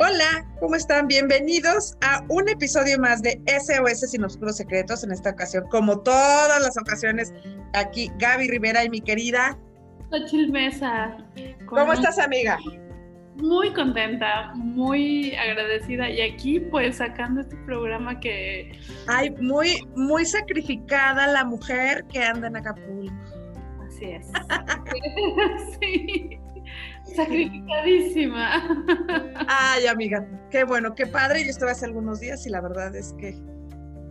Hola, ¿cómo están? Bienvenidos a un episodio más de SOS Sin Oscuros Secretos. En esta ocasión, como todas las ocasiones, aquí Gaby Rivera y mi querida. Ochil Mesa. ¿Cómo estás, amiga? Muy contenta, muy agradecida y aquí pues sacando este programa que... Ay, muy, muy sacrificada la mujer que anda en Acapulco. Así es. sí. Sacrificadísima. Ay, amiga, qué bueno, qué padre. Yo estuve hace algunos días y la verdad es que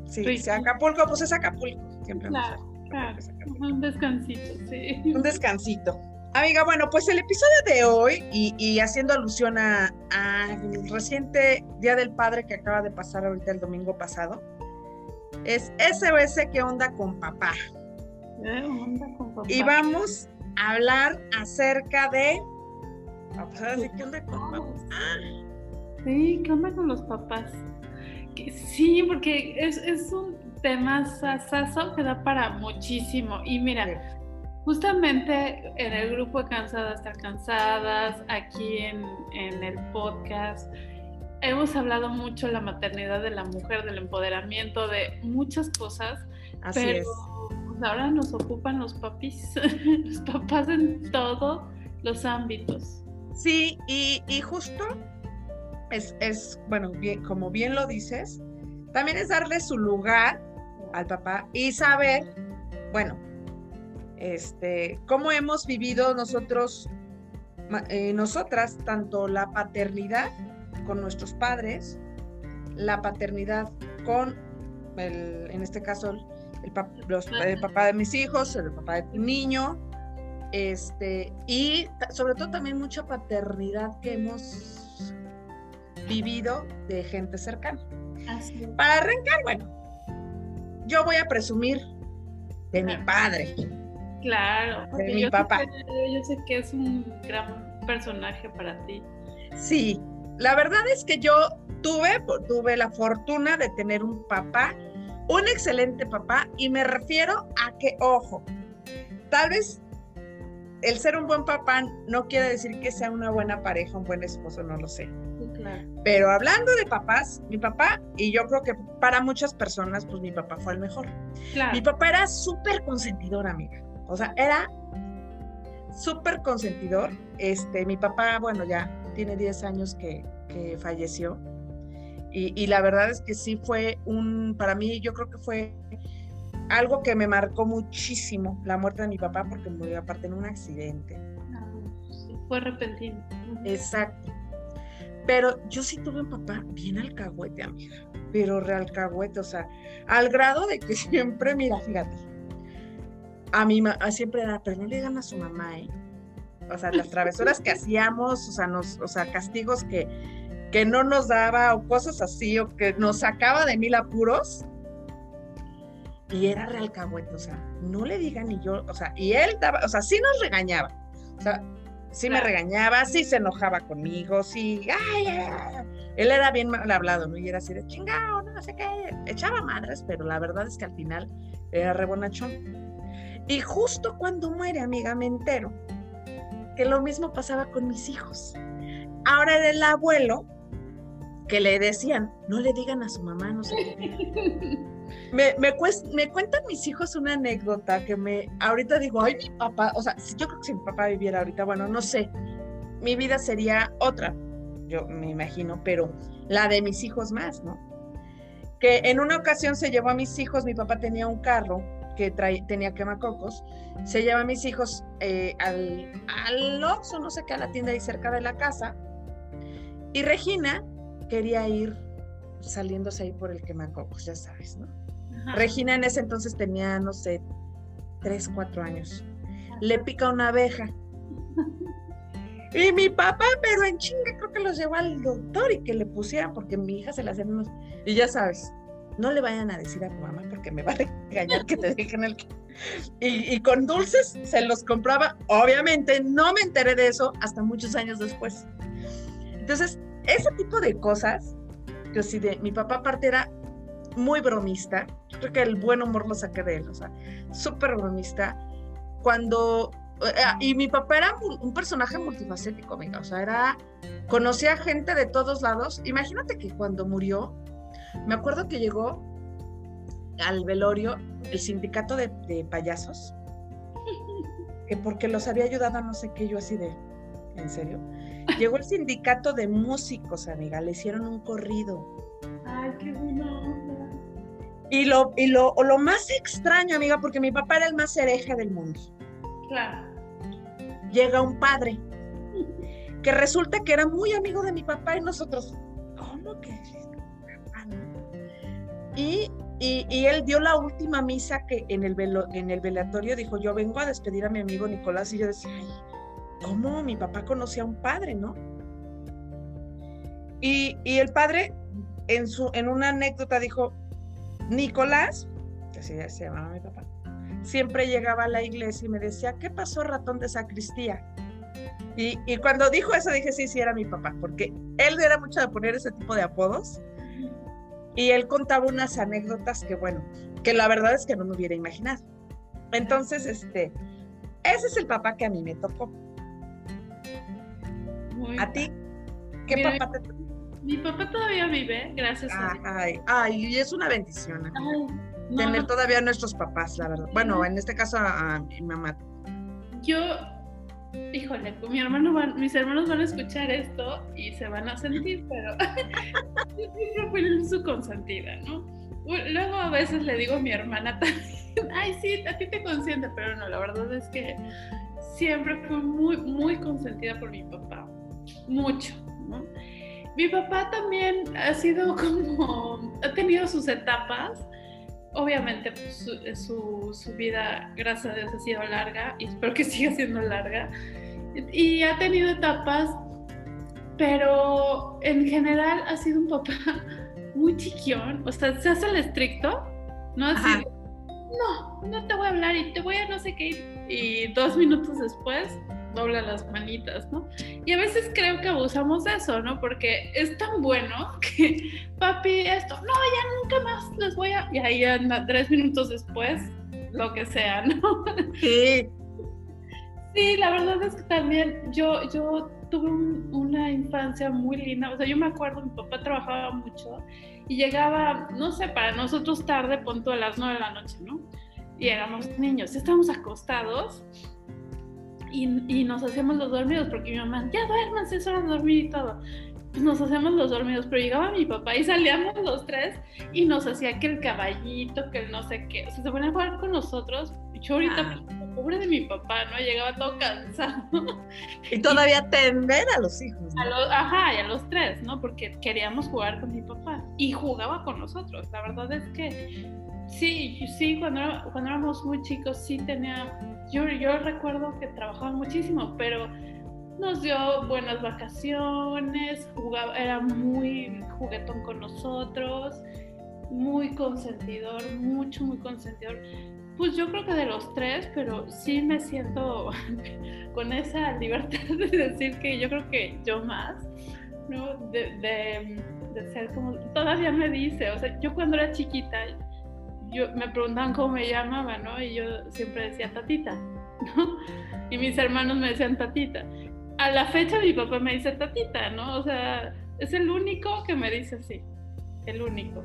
sí, si Acapulco, pues es Acapulco. Siempre claro, claro. Un descansito, sí. Un descansito. Amiga, bueno, pues el episodio de hoy, y, haciendo alusión al reciente Día del Padre que acaba de pasar ahorita el domingo pasado, es SOS ¿Qué onda con papá? ¿Qué onda con papá? Y vamos a hablar acerca de ¿qué onda con papás? Sí, ¿qué onda con los papás? sí, porque es, un tema sasazo que da para muchísimo. Y mira, justamente en el grupo de Cansadas Estar Cansadas, aquí en, el podcast, hemos hablado mucho de la maternidad de la mujer, del empoderamiento, de muchas cosas. Así pero es. Pues, ahora nos ocupan los papis, los papás en todos los ámbitos. Sí, y, justo es, bueno, bien, como bien lo dices, también es darle su lugar al papá y saber, bueno, este, cómo hemos vivido nosotros, eh, nosotras, tanto la paternidad con nuestros padres, la paternidad con, el, en este caso, el, el papá de mis hijos, el papá de tu niño, este, y sobre todo también mucha paternidad que hemos vivido de gente cercana. Para arrancar, bueno, yo voy a presumir de mi padre. Claro, de mi papá. yo sé que es un gran personaje para ti. Sí, la verdad es que yo tuve, tuve la fortuna de tener un papá, un excelente papá, y me refiero a que, ojo, tal vez el ser un buen papá no quiere decir que sea una buena pareja, un buen esposo, no lo sé. Pero hablando de papás, mi papá, y yo creo que para muchas personas, pues mi papá fue el mejor. Mi papá era súper consentidor, amiga. O sea, era súper consentidor. Este, mi papá, bueno, ya tiene 10 años que, falleció. Y, y, la verdad es que sí fue un, para mí, yo creo que fue algo que me marcó muchísimo, la muerte de mi papá, porque murió aparte en un accidente. Ah, fue repentino. Exacto. Pero yo sí tuve un papá bien alcahuete, amiga, pero realcahuete, o sea, al grado de que siempre, mira, fíjate, a mí siempre era, pero no le digan a su mamá, ¿eh? O sea, las travesuras que hacíamos, o sea, nos, o sea, castigos que, que no nos daba, o cosas así, o que nos sacaba de mil apuros, y era realcahuete, o sea, no le digan ni yo, o sea, y él daba, o sea, sí nos regañaba, o sea, sí me regañaba, sí se enojaba conmigo, sí, ay, ay, él era bien mal hablado, ¿no? Y era así de chingado, no sé qué, echaba madres, pero la verdad es que al final era rebonachón. Y justo cuando muere, amiga, me entero que lo mismo pasaba con mis hijos. Ahora era el abuelo que le decían, no le digan a su mamá, no sé qué. Me, me, cuentan mis hijos una anécdota que me, ahorita digo, ay, mi papá, o sea, yo creo que si mi papá viviera ahorita, bueno, no sé, mi vida sería otra, yo me imagino, pero la de mis hijos más, ¿no? Que en una ocasión se llevó a mis hijos, mi papá tenía un carro que tenía quemacocos, se lleva a mis hijos eh, al, al Oxxo, no sé qué, a la tienda ahí cerca de la casa, y Regina quería ir saliéndose ahí por el quemacocos, ya sabes, ¿no? Regina en ese entonces tenía, no sé, tres, cuatro años. Le pica una abeja. Y mi papá, pero en chinga, creo que los llevó al doctor y que le pusieran, porque mi hija se la hacen unos. Y ya sabes, no le vayan a decir a tu mamá porque me va a regañar que te dejen el. Y, y con dulces se los compraba. Obviamente, no me enteré de eso hasta muchos años después. Entonces, ese tipo de cosas, yo sí, de mi papá aparte era muy bromista. Yo creo que el buen humor lo saqué de él, o sea, súper bromista. Cuando y mi papá era un personaje multifacético, amiga. O sea, era. Conocía gente de todos lados. Imagínate que cuando murió, me acuerdo que llegó al velorio el sindicato de, payasos, que porque los había ayudado a no sé qué, yo así de, ¿en serio? Llegó el sindicato de músicos, amiga, le hicieron un corrido. Ay, qué buena Y lo, y lo, lo más extraño, amiga, porque mi papá era el más hereje del mundo. Claro. Llega un padre que resulta que era muy amigo de mi papá y nosotros, ¿cómo que? Y y, él dio la última misa que en el, en el velatorio dijo, yo vengo a despedir a mi amigo Nicolás. Y yo decía, Ay, ¿cómo mi papá conocía a un padre, no? Y, el padre en, su, en una anécdota dijo, Nicolás, que así se llamaba mi papá, siempre llegaba a la iglesia y me decía, ¿qué pasó ratón de sacristía? Y, y, cuando dijo eso dije, sí, sí, era mi papá, porque él era mucho de poner ese tipo de apodos y él contaba unas anécdotas que, bueno, que la verdad es que no me hubiera imaginado. Entonces, este, ese es el papá que a mí me tocó. ¿A ti? ¿Qué papá te? Mi papá todavía vive, gracias a Dios. Ay, ay, es una bendición. tener todavía a nuestros papás, la verdad. Bueno, en este caso a mi mamá. Yo híjole, mi hermano mis hermanos van a escuchar esto y se van a sentir, pero yo siempre fui su consentida, ¿no? Luego a veces le digo a mi hermana también, ay, sí, a ti te consiente, pero no, la verdad es que siempre fui muy, muy consentida por mi papá, mucho, ¿no? Mi papá también ha sido como, ha tenido sus etapas, obviamente pues, su, su, vida, gracias a Dios, ha sido larga y espero que siga siendo larga. Y ha tenido etapas, pero en general ha sido un papá muy chiquión. O sea, se hace el estricto, ¿no? No, no te voy a hablar y te voy a no sé qué. Y dos minutos después, dobla las manitas, ¿no? Y a veces creo que abusamos de eso, ¿no? Porque es tan bueno que, papi, esto, no, ya nunca más les voy a... Y ahí anda, tres minutos después, lo que sea, ¿no? Sí. Sí, la verdad es que también yo, yo tuve una infancia muy linda. O sea, yo me acuerdo, mi papá trabajaba mucho y llegaba, no sé, para nosotros tarde, punto a las nueve de la noche, ¿no? Y éramos niños, estábamos acostados y, nos hacíamos los dormidos porque mi mamá, ya duérmanse, es hora de dormir y todo. Pues nos hacíamos los dormidos, pero llegaba mi papá y salíamos los tres y nos hacía que el caballito, que el no sé qué, o sea, se ponía a jugar con nosotros. Y yo ahorita, ah. pobre de mi papá, ¿no? Llegaba todo cansado. Y todavía atender a los hijos. A los, ajá, y a los tres, ¿no? Porque queríamos jugar con mi papá y jugaba con nosotros. La verdad es que sí, sí, cuando, cuando éramos muy chicos sí tenía yo, recuerdo que trabajaba muchísimo, pero nos dio buenas vacaciones, jugaba, era muy juguetón con nosotros, muy consentidor, mucho, muy consentidor. Pues yo creo que de los tres, pero sí me siento con esa libertad de decir que yo creo que yo más, ¿no? De, de, de ser como, todavía me dice, o sea, yo cuando era chiquita, yo, me preguntaban cómo me llamaba, ¿no? Y yo siempre decía tatita, ¿no? Y mis hermanos me decían tatita. A la fecha mi papá me dice tatita, ¿no? O sea, es el único que me dice así, el único.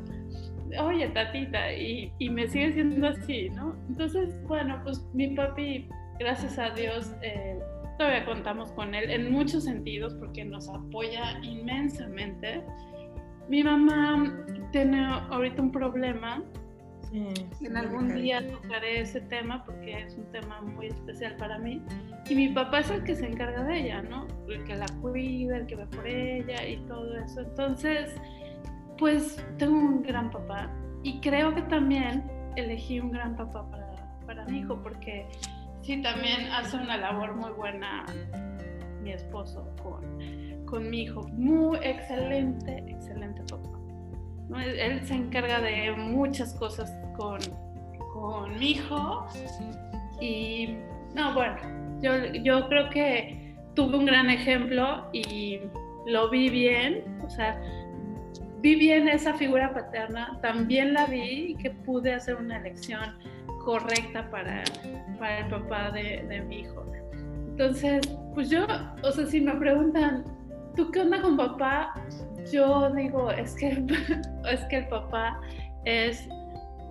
Oye, tatita, y, y me sigue siendo así, ¿no? Entonces, bueno, pues mi papi, gracias a Dios, eh, todavía contamos con él en muchos sentidos porque nos apoya inmensamente. Mi mamá tiene ahorita un problema en algún día tocaré ese tema porque es un tema muy especial para mí. Y mi papá es el que se encarga de ella, ¿no? El que la cuida, el que ve por ella y todo eso. Entonces, pues tengo un gran papá y creo que también elegí un gran papá para, para mi hijo porque sí, también hace una labor muy buena mi esposo con, con mi hijo. Muy excelente, excelente papá. Él, se encarga de muchas cosas con, con mi hijo y no, bueno, yo, yo creo que tuve un gran ejemplo y lo vi bien, o sea, vi bien esa figura paterna, también la vi y que pude hacer una elección correcta para, para el papá de, de mi hijo. Entonces, pues yo, o sea, si me preguntan, ¿tú qué onda con papá? Yo digo, es que, es que el papá es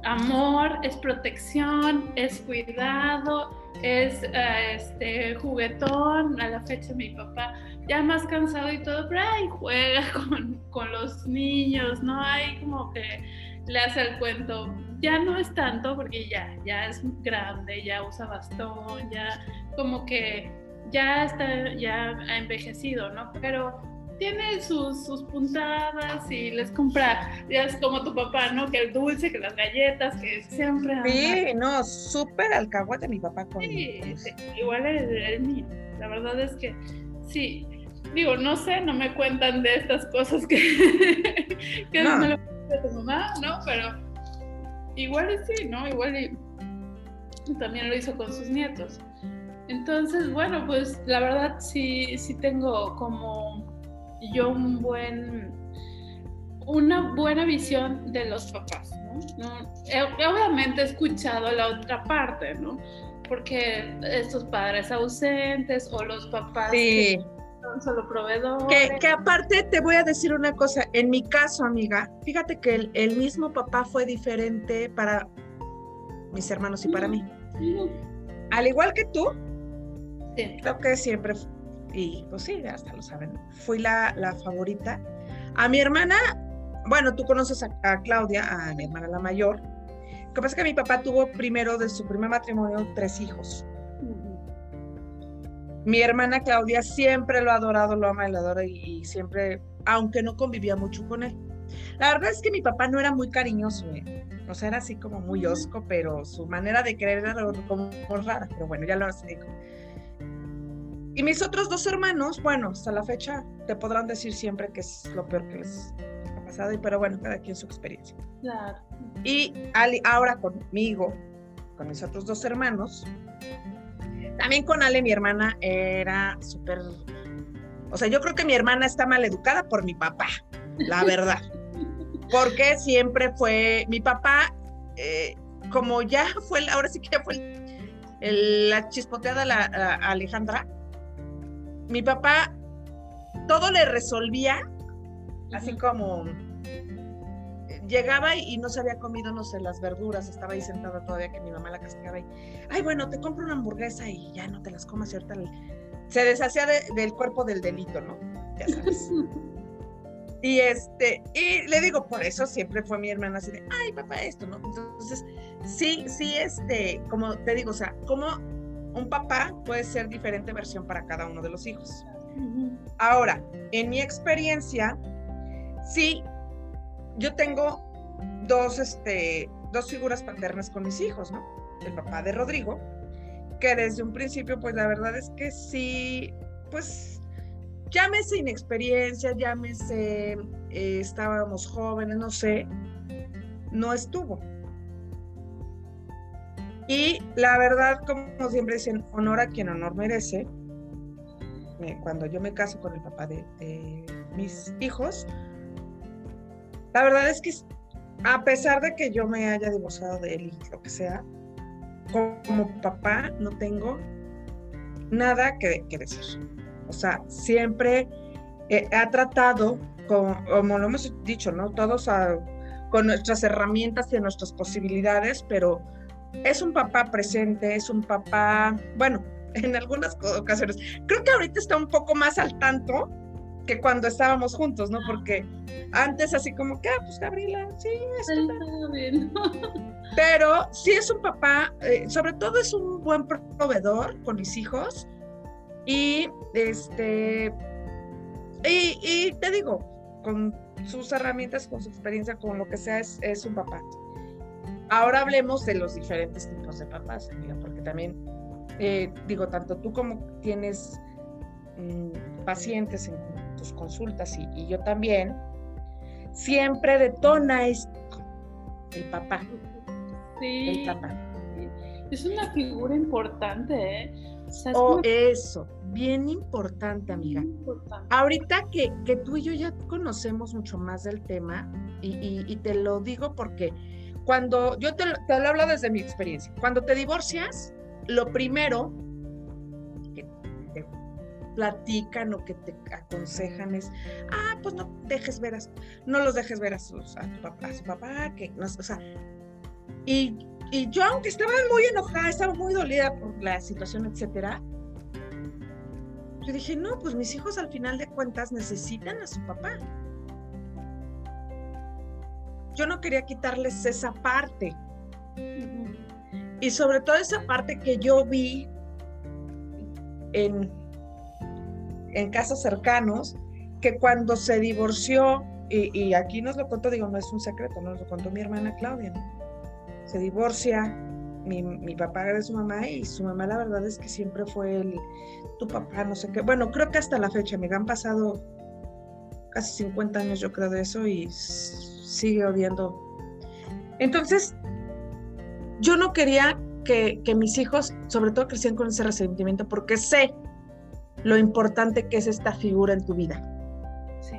amor, es protección, es cuidado, es eh, este, juguetón. A la fecha mi papá ya más cansado y todo, pero ahí juega con, con los niños, ¿no? Hay como que le hace el cuento. Ya no es tanto porque ya, ya es grande, ya usa bastón, ya como que ya está, ya ha envejecido, ¿no? Pero tiene sus, sus puntadas y les compra, ya es como tu papá, ¿no? Que el dulce, que las galletas, que siempre... Sí, no, súper alcahuete mi papá con... Sí, igual el, el mío. La verdad es que sí, digo, no sé, no me cuentan de estas cosas que, que no. me lo de tu mamá, ¿no? Pero igual sí, ¿no? Igual y, también lo hizo con sus nietos. Entonces, bueno, pues la verdad sí, sí tengo como yo un buen, una buena visión de los papás, ¿no? obviamente he escuchado la otra parte, ¿no? Porque estos padres ausentes o los papás sí solo proveedor. Que, aparte te voy a decir una cosa, en mi caso, amiga, fíjate que el, mismo papá fue diferente para mis hermanos y para mí. Al igual que tú, creo que siempre, y pues sí, hasta lo saben, fui la, la favorita. A mi hermana, bueno, tú conoces a, Claudia, a mi hermana la mayor. Lo que pasa es que mi papá tuvo primero de su primer matrimonio tres hijos. Mi hermana Claudia siempre lo ha adorado, lo ama y lo adora y, siempre, aunque no convivía mucho con él. La verdad es que mi papá no era muy cariñoso, ¿eh? o sea, era así como muy osco, pero su manera de querer era como rara, pero bueno, ya lo dijo. Y mis otros dos hermanos, bueno, hasta la fecha te podrán decir siempre que es lo peor que les ha pasado, pero bueno, cada quien su experiencia. Claro. Y ahora conmigo, con mis otros dos hermanos, también con Ale, mi hermana, era súper... O sea, yo creo que mi hermana está mal educada por mi papá, la verdad. Porque siempre fue mi papá, eh, como ya fue, ahora sí que ya fue la chispoteada la, la Alejandra, mi papá todo le resolvía, así como llegaba y, no se había comido, no sé, las verduras, estaba ahí sentada todavía que mi mamá la castigaba y, ay, bueno, te compro una hamburguesa y ya no te las comas, cierta se deshacía del cuerpo del delito, ¿no? Ya sabes. y este, y le digo, por eso siempre fue mi hermana así de, ay, papá, esto, ¿no? Entonces, sí, sí, este, como te digo, o sea, como un papá puede ser diferente versión para cada uno de los hijos. Ahora, en mi experiencia, sí, yo tengo dos, este, dos figuras paternas con mis hijos, ¿no? El papá de Rodrigo, que desde un principio, pues la verdad es que sí, pues llámese inexperiencia, llámese eh, estábamos jóvenes, no sé, no estuvo. Y la verdad, como siempre dicen, honor a quien honor merece. Cuando yo me caso con el papá de mis hijos, la verdad es que a pesar de que yo me haya divorciado de él y lo que sea, como papá no tengo nada que, decir. O sea, siempre ha tratado, como, lo hemos dicho, ¿no? Todos con nuestras herramientas y nuestras posibilidades, pero es un papá presente, es un papá, bueno, en algunas ocasiones. Creo que ahorita está un poco más al tanto que cuando estábamos juntos, ¿no? Porque antes así como que, ah, pues Gabriela, sí, está bien. Pero sí es un papá, eh, sobre todo es un buen proveedor con mis hijos y este, y, y te digo, con sus herramientas, con su experiencia, con lo que sea, es, es un papá. Ahora hablemos de los diferentes tipos de papás, amiga, porque también, eh, digo, tanto tú como tienes mm, pacientes en tus consultas y, yo también, siempre detona esto, el papá. Sí. El papá. Es una figura importante, ¿eh? O, eso, bien importante, amiga. Ahorita que, que, tú y yo ya conocemos mucho más del tema, y, te lo digo porque cuando yo te, te lo hablo desde mi experiencia, cuando te divorcias, lo primero platican o que te aconsejan es, ah, pues no dejes ver a, no los dejes ver a, su papá, a su papá, que no, o sea, y, y yo aunque estaba muy enojada, estaba muy dolida por la situación, etcétera, yo dije, no, pues mis hijos al final de cuentas necesitan a su papá. Yo no quería quitarles esa parte. Y sobre todo esa parte que yo vi en, en casos cercanos, que cuando se divorció, y, aquí nos lo contó, digo, no es un secreto, nos lo contó mi hermana Claudia, se divorcia mi, mi, papá de su mamá y su mamá la verdad es que siempre fue el, tu papá, no sé qué. Bueno, creo que hasta la fecha, me han pasado casi 50 años yo creo de eso y sigue odiando. Entonces, yo no quería que, mis hijos, sobre todo, crecieran con ese resentimiento porque sé lo importante que es esta figura en tu vida. Sí.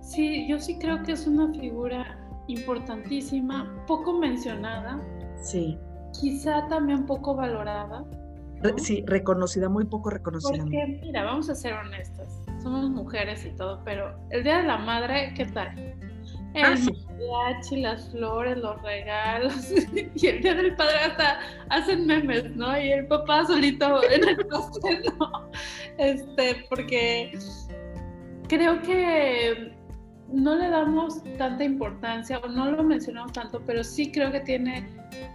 Sí, yo sí creo que es una figura importantísima, poco mencionada. Sí. Quizá también poco valorada. Sí, reconocida, muy poco reconocida. Porque, mira, vamos a ser honestas, somos mujeres y todo, pero el Día de la Madre, ¿qué tal? El ah, mariachi, las flores, los regalos. Y el día del padre hasta hacen memes, ¿no? Y el papá solito en el pastel, ¿no? Este, porque creo que no le damos tanta importancia o no lo mencionamos tanto, pero sí creo que tiene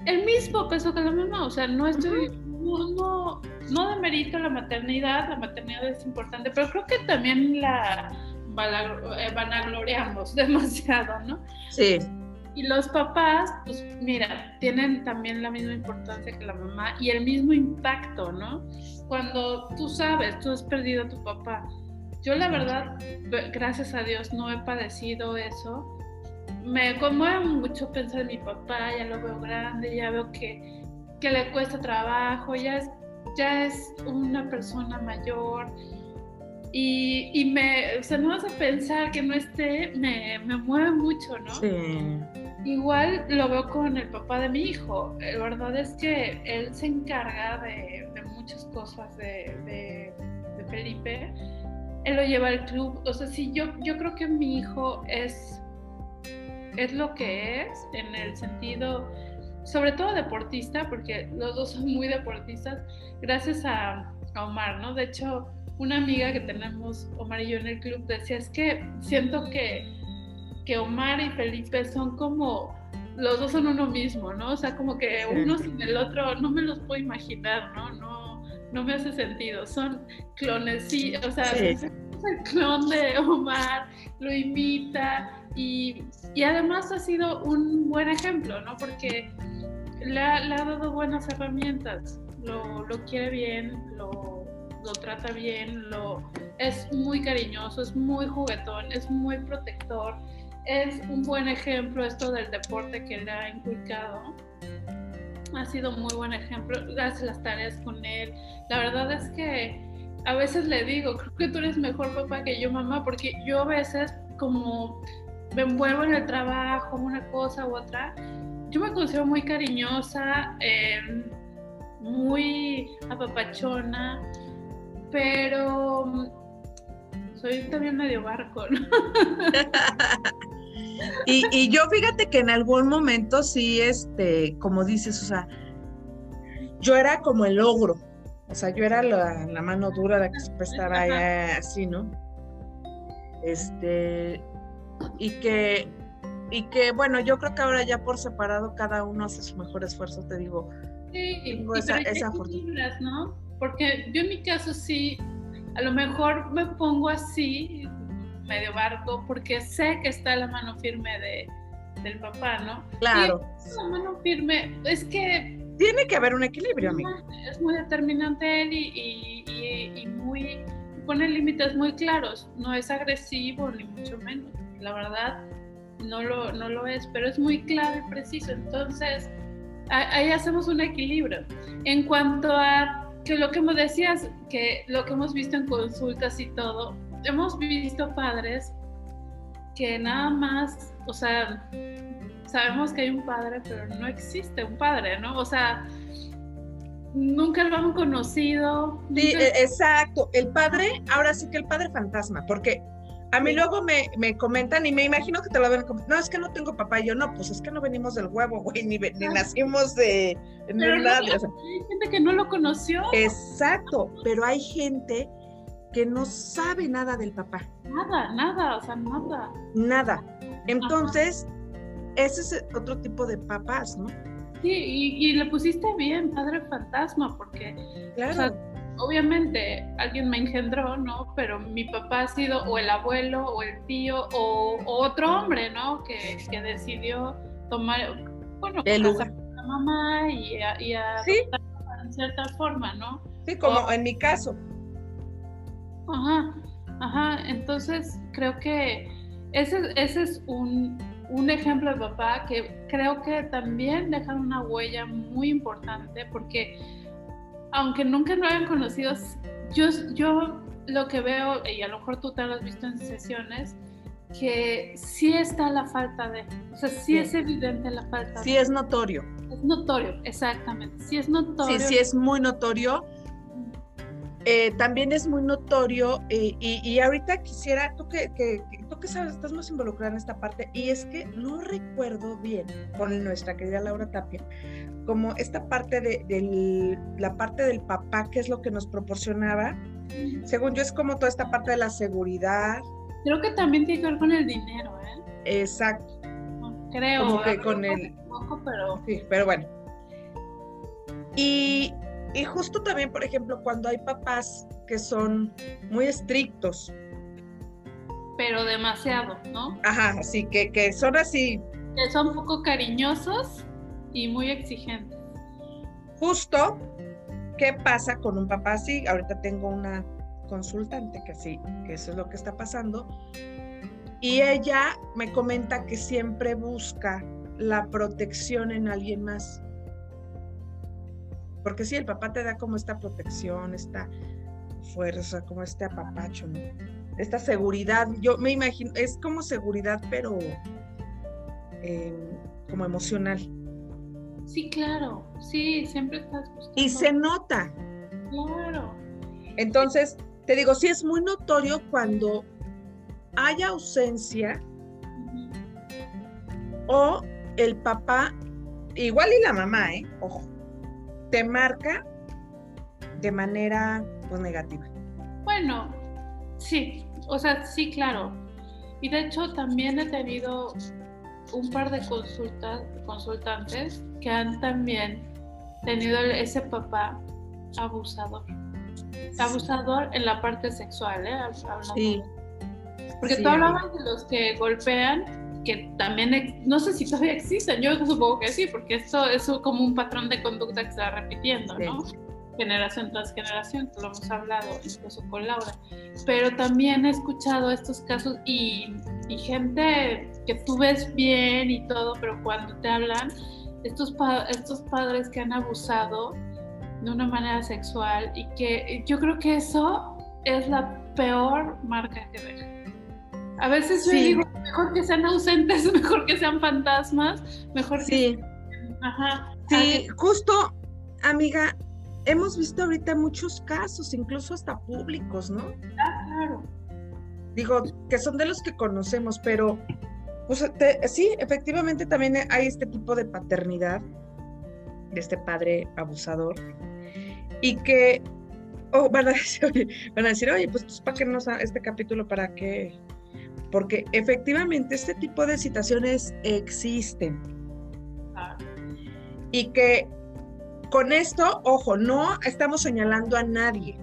el mismo peso que la mamá. O sea, no estoy. No, no, no demerito la maternidad, la maternidad es importante, pero creo que también la vanagloriamos demasiado, ¿no? Sí. Y los papás, pues mira, tienen también la misma importancia que la mamá y el mismo impacto, ¿no? Cuando tú sabes, tú has perdido a tu papá. Yo la verdad, gracias a Dios, no he padecido eso. Me conmueve mucho pensar en mi papá, ya lo veo grande, ya veo que, que le cuesta trabajo, ya es, ya es una persona mayor y, y me, o sea, no vas a pensar que no esté, me, me mueve mucho, ¿no? Sí. Igual lo veo con el papá de mi hijo. La verdad es que él se encarga de, de muchas cosas de, de, de, Felipe. Él lo lleva al club. O sea, sí, yo, yo creo que mi hijo es, es lo que es en el sentido, sobre todo deportista, porque los dos son muy deportistas, gracias a, a Omar, ¿no? De hecho, una amiga que tenemos, Omar y yo en el club, decía, es que siento que, que Omar y Felipe son como, los dos son uno mismo, ¿no? O sea, como que uno sin el otro, no me los puedo imaginar, ¿no? No, no me hace sentido, son clones, sí, o sea, es el clon de Omar, lo imita y, y, además ha sido un buen ejemplo, ¿no? Porque le ha, le ha dado buenas herramientas, lo, lo quiere bien, lo lo trata bien, lo, es muy cariñoso, es muy juguetón, es muy protector, es un buen ejemplo esto del deporte que le ha inculcado. Ha sido muy buen ejemplo, hace las tareas con él. La verdad es que a veces le digo, creo que tú eres mejor papá que yo mamá, porque yo a veces como me envuelvo en el trabajo, una cosa u otra, yo me considero muy cariñosa, eh, muy apapachona, pero soy también medio barco, ¿no? y, yo fíjate que en algún momento sí, este, como dices, o sea, yo era como el ogro, o sea, yo era la, mano dura, la que siempre estaba allá así, ¿no? Este, y que, y que, bueno, yo creo que ahora ya por separado cada uno hace su mejor esfuerzo, te digo. Sí, tengo esa, esa fortuna. ¿no? Porque yo en mi caso sí, a lo mejor me pongo así, medio barco, porque sé que está la mano firme de, del papá, ¿no? Claro. la mano firme, es que... Tiene que haber un equilibrio, amigo. Es muy determinante él y, y, y muy... pone límites muy claros, no es agresivo ni mucho menos, la verdad no lo, no lo es, pero es muy claro y preciso, entonces ahí hacemos un equilibrio. En cuanto a que lo que me decías, que lo que hemos visto en consultas y todo, hemos visto padres que nada más, o sea, sabemos que hay un padre, pero no existe un padre, ¿no? O sea, nunca lo han conocido. Sí, e, exacto. El padre, ahora sí que el padre fantasma, porque a mí luego me, me, comentan y me imagino que te lo ven como, no, es que no tengo papá. Y yo, no, pues es que no venimos del huevo, güey, ni, ni nacimos de... Pero no, hay gente que no lo conoció. Exacto, pero hay gente que no sabe nada del papá. Nada, nada, o sea, nada. Nada. Entonces, ese es otro tipo de papás, ¿no? Sí, y, le pusiste bien, padre fantasma, porque claro. Obviamente alguien me engendró, ¿no? Pero mi papá ha sido o el abuelo o el tío o, otro hombre, ¿no? Que, que, decidió tomar, bueno, lugar. a la mamá y a, y en cierta forma, ¿no? Sí, como en mi caso. Ajá, ajá, entonces creo que ese, ese es un, un ejemplo de papá que creo que también deja una huella muy importante porque aunque nunca lo hayan conocido, yo, yo lo que veo, y a lo mejor tú te lo has visto en sesiones, que sí está la falta de, o sea, sí, es evidente la falta. Sí es notorio. Es notorio, exactamente. Sí es notorio. Sí, sí es muy notorio eh, también es muy notorio eh, y, ahorita quisiera, tú que, tú que sabes, estás más involucrada en esta parte y es que no recuerdo bien con nuestra querida Laura Tapia, como esta parte de, la parte del papá, que es lo que nos proporcionaba, según yo es como toda esta parte de la seguridad. Creo que también tiene que ver con el dinero, ¿eh? Exacto. Creo. Como que con el... pero... Sí, pero bueno. Y, y justo también, por ejemplo, cuando hay papás que son muy estrictos. Pero demasiado, ¿no? Ajá, sí, que, que son así. Que son poco cariñosos y muy exigentes. Justo, ¿qué pasa con un papá así? Ahorita tengo una consultante que sí, que eso es lo que está pasando. Y ella me comenta que siempre busca la protección en alguien más. Porque sí, el papá te da como esta protección, esta fuerza, como este apapacho, ¿no? Esta seguridad. Yo me imagino, es como seguridad, pero em, como emocional. Sí, claro. Sí, siempre estás buscando. Y se nota. Claro. Entonces, te digo, sí es muy notorio cuando hay ausencia o el papá, igual y la mamá, ¿eh? Ojo te marca de manera pues, negativa. Bueno, sí, o sea, sí, claro. Y de hecho también he tenido un par de consultas, consultantes que han también tenido ese papá abusador. Abusador en la parte sexual, ¿eh? Sí. Porque tú hablabas de los que golpean que también, no sé si todavía existen, yo supongo que sí, porque esto es como un patrón de conducta que se va repitiendo, ¿no? Generación tras generación, que lo hemos hablado incluso con Laura. Pero también he escuchado estos casos y, y gente que tú ves bien y todo, pero cuando te hablan, estos, estos padres que han abusado de una manera sexual y que yo creo que eso es la peor marca que deja a veces yo digo, mejor que sean ausentes, mejor que sean fantasmas, mejor sí. que... Ajá. Sí, justo, amiga, hemos visto ahorita muchos casos, incluso hasta públicos, ¿no? Ah, claro. Digo, que son de los que conocemos, pero pues, sí, efectivamente también hay este tipo de paternidad de este padre abusador y que oh, van, a decir, van a decir, oye, pues, pues ¿para qué nos este capítulo para qué porque efectivamente este tipo de situaciones existen. Y que con esto, ojo, no estamos señalando a nadie.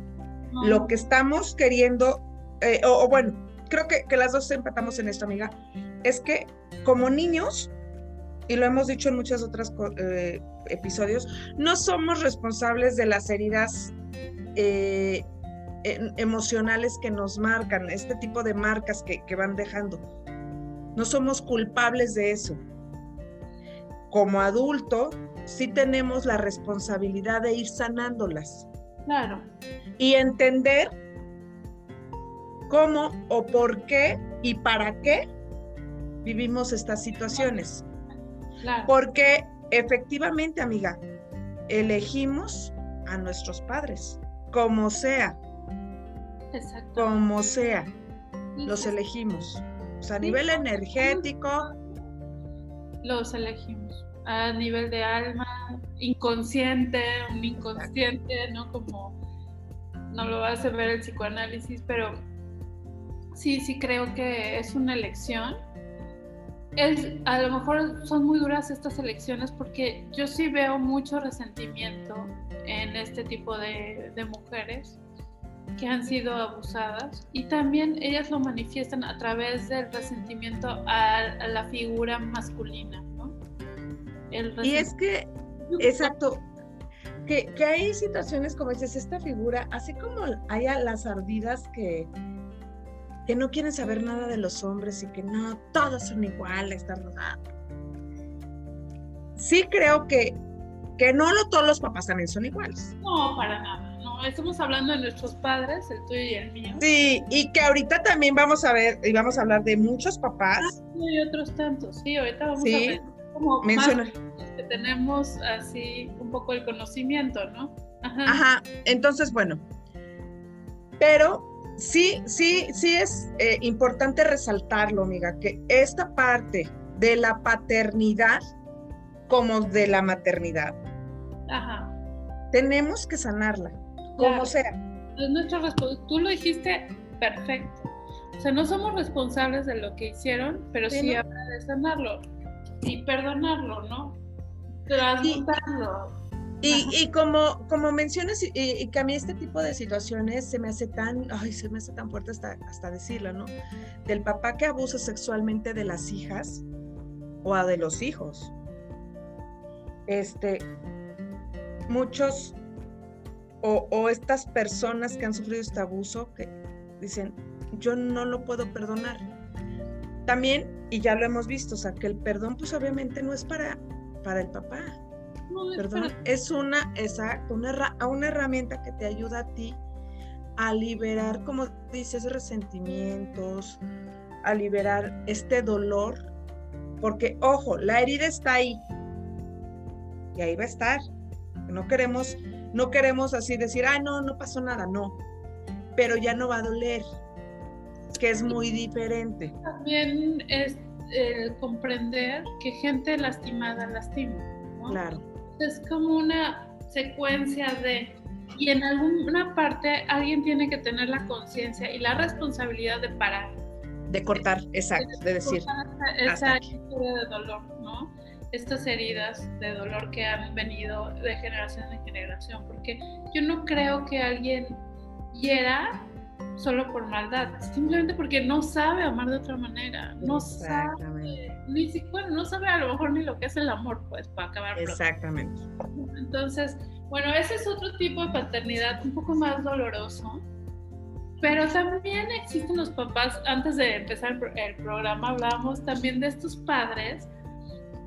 Lo que estamos queriendo, eh, o, bueno, creo que, que, las dos empatamos en esto, amiga, es que como niños, y lo hemos dicho en muchos otros eh, episodios, no somos responsables de las heridas eh, emocionales que nos marcan, este tipo de marcas que, que van dejando. No somos culpables de eso. Como adulto, sí tenemos la responsabilidad de ir sanándolas. Claro. Y entender cómo o por qué y para qué vivimos estas situaciones. Claro. Porque efectivamente, amiga, elegimos a nuestros padres, como sea. Exacto. Como sea. Los elegimos. O sea, a nivel energético. Los elegimos. A nivel de alma, inconsciente, un inconsciente, ¿no? Como no lo hace ver el psicoanálisis, pero sí, sí creo que es una elección. Es, a lo mejor son muy duras estas elecciones porque yo sí veo mucho resentimiento en este tipo de, de mujeres que han sido abusadas y también ellas lo manifiestan a través del resentimiento a, la figura masculina, ¿no? y es que, exacto, que, que, hay situaciones como dices, esta figura, así como hay a las ardidas que, que no quieren saber nada de los hombres y que no, todos son iguales, ¿verdad? Sí creo que, que no todos los papás también son iguales. No, para nada estamos hablando de nuestros padres, el tuyo y el mío. Sí, y que ahorita también vamos a ver, y vamos a hablar de muchos papás. Ah, y otros tantos, sí, ahorita vamos a ver como Menciona. que tenemos así un poco el conocimiento, ¿no? Ajá. Ajá, entonces, bueno, pero sí, sí, sí es eh, importante resaltarlo, amiga, que esta parte de la paternidad como de la maternidad, Ajá. tenemos que sanarla como sea. Es nuestra Tú lo dijiste perfecto. O sea, no somos responsables de lo que hicieron, pero sí, habrá de sanarlo y perdonarlo, ¿no? Transmutarlo. Y, y, como, como mencionas, y, que a mí este tipo de situaciones se me hace tan, ay, se me hace tan fuerte hasta, hasta decirlo, ¿no? Del papá que abusa sexualmente de las hijas o a de los hijos. Este, muchos o, estas personas que han sufrido este abuso que dicen, yo no lo puedo perdonar. También, y ya lo hemos visto, o sea, que el perdón pues obviamente no es para, para el papá. perdón, es una, exacto, una, una herramienta que te ayuda a ti a liberar, como dices, resentimientos, a liberar este dolor, porque ojo, la herida está ahí y ahí va a estar. No queremos no queremos así decir, ah, no, no pasó nada, no. Pero ya no va a doler, que es muy diferente. También es el comprender que gente lastimada lastima. Claro. Es como una secuencia de y en alguna parte alguien tiene que tener la conciencia y la responsabilidad de parar. De cortar, exacto, de, decir. Esa historia de dolor, ¿no? Estas heridas de dolor que han venido de generación en generación, porque yo no creo que alguien hiera solo por maldad, simplemente porque no sabe amar de otra manera, no sabe, ni siquiera, no sabe a lo mejor ni lo que es el amor, pues, para acabar. Exactamente. Entonces, bueno, ese es otro tipo de paternidad un poco más doloroso, pero también existen los papás, antes de empezar el programa hablábamos también de estos padres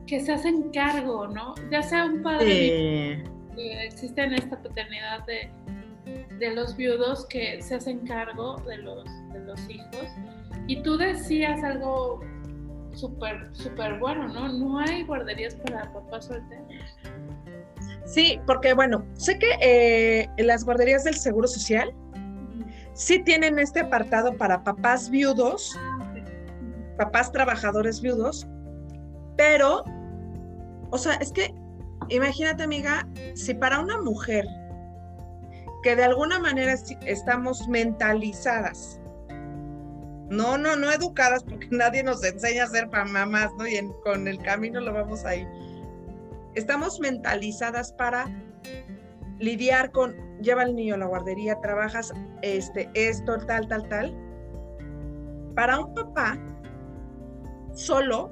que se hacen cargo, ¿no? Ya sea un padre que existe en esta paternidad de, de, los viudos que se hacen cargo de los, de los hijos. Y tú decías algo súper, súper bueno, ¿no? No hay guarderías para papás solteros. Sí, porque bueno, sé que eh, las guarderías del Seguro Social sí tienen este apartado para papás viudos, ah, papás trabajadores viudos, pero o sea, es que imagínate, amiga, si para una mujer que de alguna manera estamos mentalizadas, no, no, no educadas, porque nadie nos enseña a ser mamás, ¿no? Y con el camino lo vamos ahí. Estamos mentalizadas para lidiar con, lleva al niño a la guardería, trabajas este, esto, tal, tal, tal. Para un papá solo,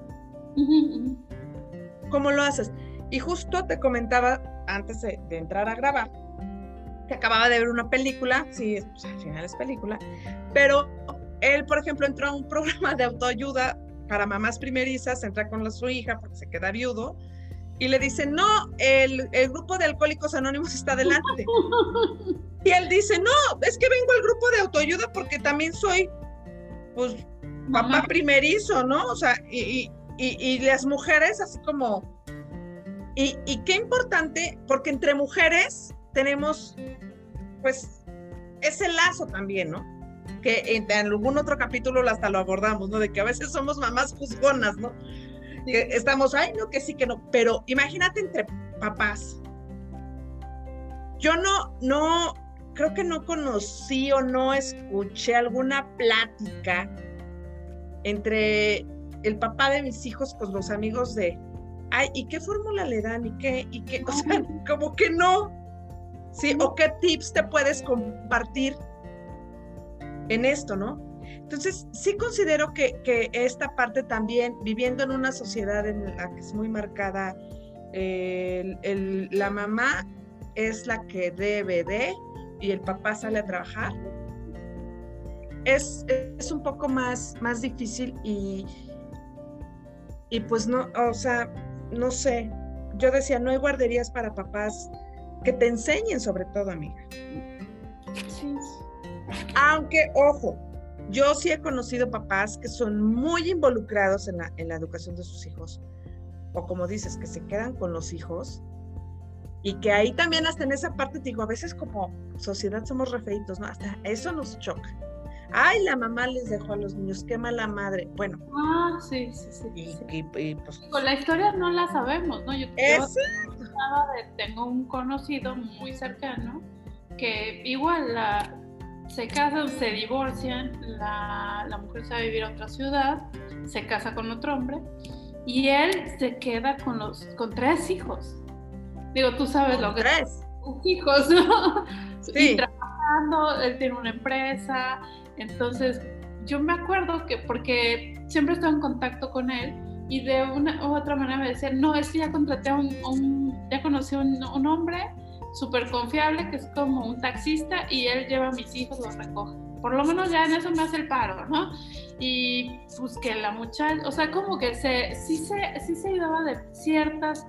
¿Cómo lo haces? Y justo te comentaba antes de, entrar a grabar que acababa de ver una película, sí, pues, al final es película, pero él, por ejemplo, entró a un programa de autoayuda para mamás primerizas, entra con su hija porque se queda viudo, y le dice, no, el, el, grupo de alcohólicos anónimos está adelante. y él dice, no, es que vengo al grupo de autoayuda porque también soy, pues, mamá primerizo, ¿no? O sea, y, y, las mujeres así como, y, qué importante, porque entre mujeres tenemos, pues, ese lazo también, ¿no? Que en, algún otro capítulo hasta lo abordamos, ¿no? De que a veces somos mamás juzgonas, ¿no? Que estamos, ay, no, que sí, que no. Pero imagínate entre papás. Yo no, no, creo que no conocí o no escuché alguna plática entre el papá de mis hijos con los amigos de, ay, ¿y qué fórmula le dan? ¿Y qué? ¿Y qué? O sea, como que no. ¿Sí? ¿O qué tips te puedes compartir en esto, no? Entonces, sí considero que, que esta parte también, viviendo en una sociedad en la que es muy marcada, el, la mamá es la que debe de y el papá sale a trabajar, es, es un poco más, más difícil y, y pues no, o sea, no sé, yo decía, no hay guarderías para papás que te enseñen sobre todo, amiga. Sí. Aunque, ojo, yo sí he conocido papás que son muy involucrados en la, en la educación de sus hijos, o como dices, que se quedan con los hijos, y que ahí también hasta en esa parte, digo, a veces como sociedad somos refeitos, ¿no? Hasta eso nos choca. Ay, la mamá les dejó a los niños, qué mala madre. Bueno. Ah, sí, sí, sí. Y, pues, Con la historia no la sabemos, ¿no? Yo, tengo un conocido muy cercano que igual la, se casan, se divorcian, la, la mujer se va a vivir a otra ciudad, se casa con otro hombre y él se queda con los con tres hijos. Digo, tú sabes lo que tres hijos, ¿no? Sí. Y trabajando, él tiene una empresa, entonces, yo me acuerdo que, porque siempre estaba en contacto con él, y de una u otra manera me decía, no, es ya contraté a un, ya conocí a un, un, hombre súper confiable que es como un taxista y él lleva a mis hijos, los recoge. Por lo menos ya en eso me hace el paro, ¿no? Y pues que la muchacha, o sea, como que se, sí, se, sí se ayudaba de ciertas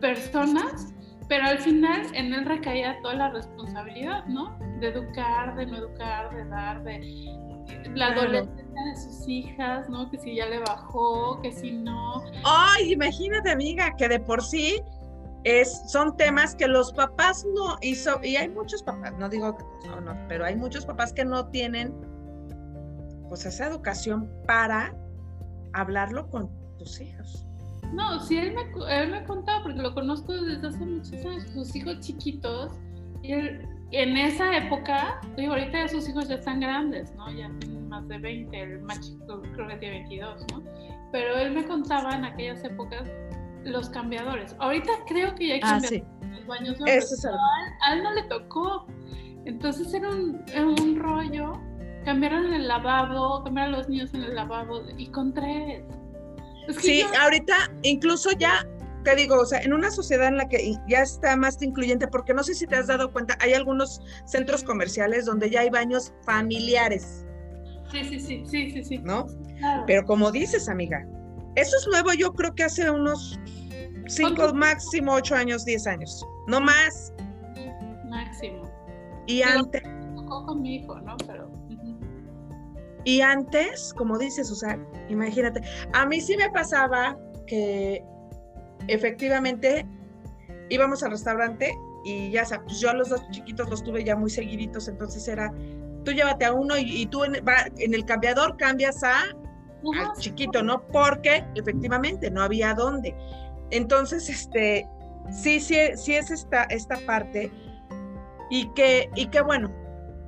personas, pero al final en él recaía toda la responsabilidad, ¿no? De educar, de no educar, de dar, de la adolescencia de sus hijas, ¿no? Que si ya le bajó, que si no. Ay, imagínate, amiga, que de por sí es, son temas que los papás no hizo, y hay muchos papás, no digo que no, no, pero hay muchos papás que no tienen pues esa educación para hablarlo con tus hijos. No, sí, él me, él me contaba, porque lo conozco desde hace muchos años, sus hijos chiquitos, y él, en esa época, digo, ahorita sus hijos ya están grandes, ¿no? Ya tienen más de 20, el más chico creo que tiene 22, ¿no? Pero él me contaba en aquellas épocas los cambiadores. Ahorita creo que ya hay ah, cambiadores en los baños Eso a, él, no le tocó. Entonces era un, era un rollo. Cambiaron el lavabo, cambiaron los niños en el lavabo y con tres sí, ahorita incluso ya te digo, o sea, en una sociedad en la que ya está más incluyente, porque no sé si te has dado cuenta, hay algunos centros comerciales donde ya hay baños familiares. Sí, sí, sí, sí, sí, sí. ¿No? Pero como dices, amiga, eso es nuevo, yo creo que hace unos cinco, máximo ocho años, diez años, no más. Máximo. Y antes. con mi hijo, ¿no? Pero y antes, como dices, o sea, imagínate, a mí sí me pasaba que efectivamente íbamos al restaurante y ya sabes, pues yo a los dos chiquitos los tuve ya muy seguiditos, entonces era, tú llévate a uno y, tú en, el cambiador cambias a al chiquito, ¿no? Porque efectivamente no había dónde. Entonces, este, sí, sí, sí es esta, esta parte y que, y que bueno,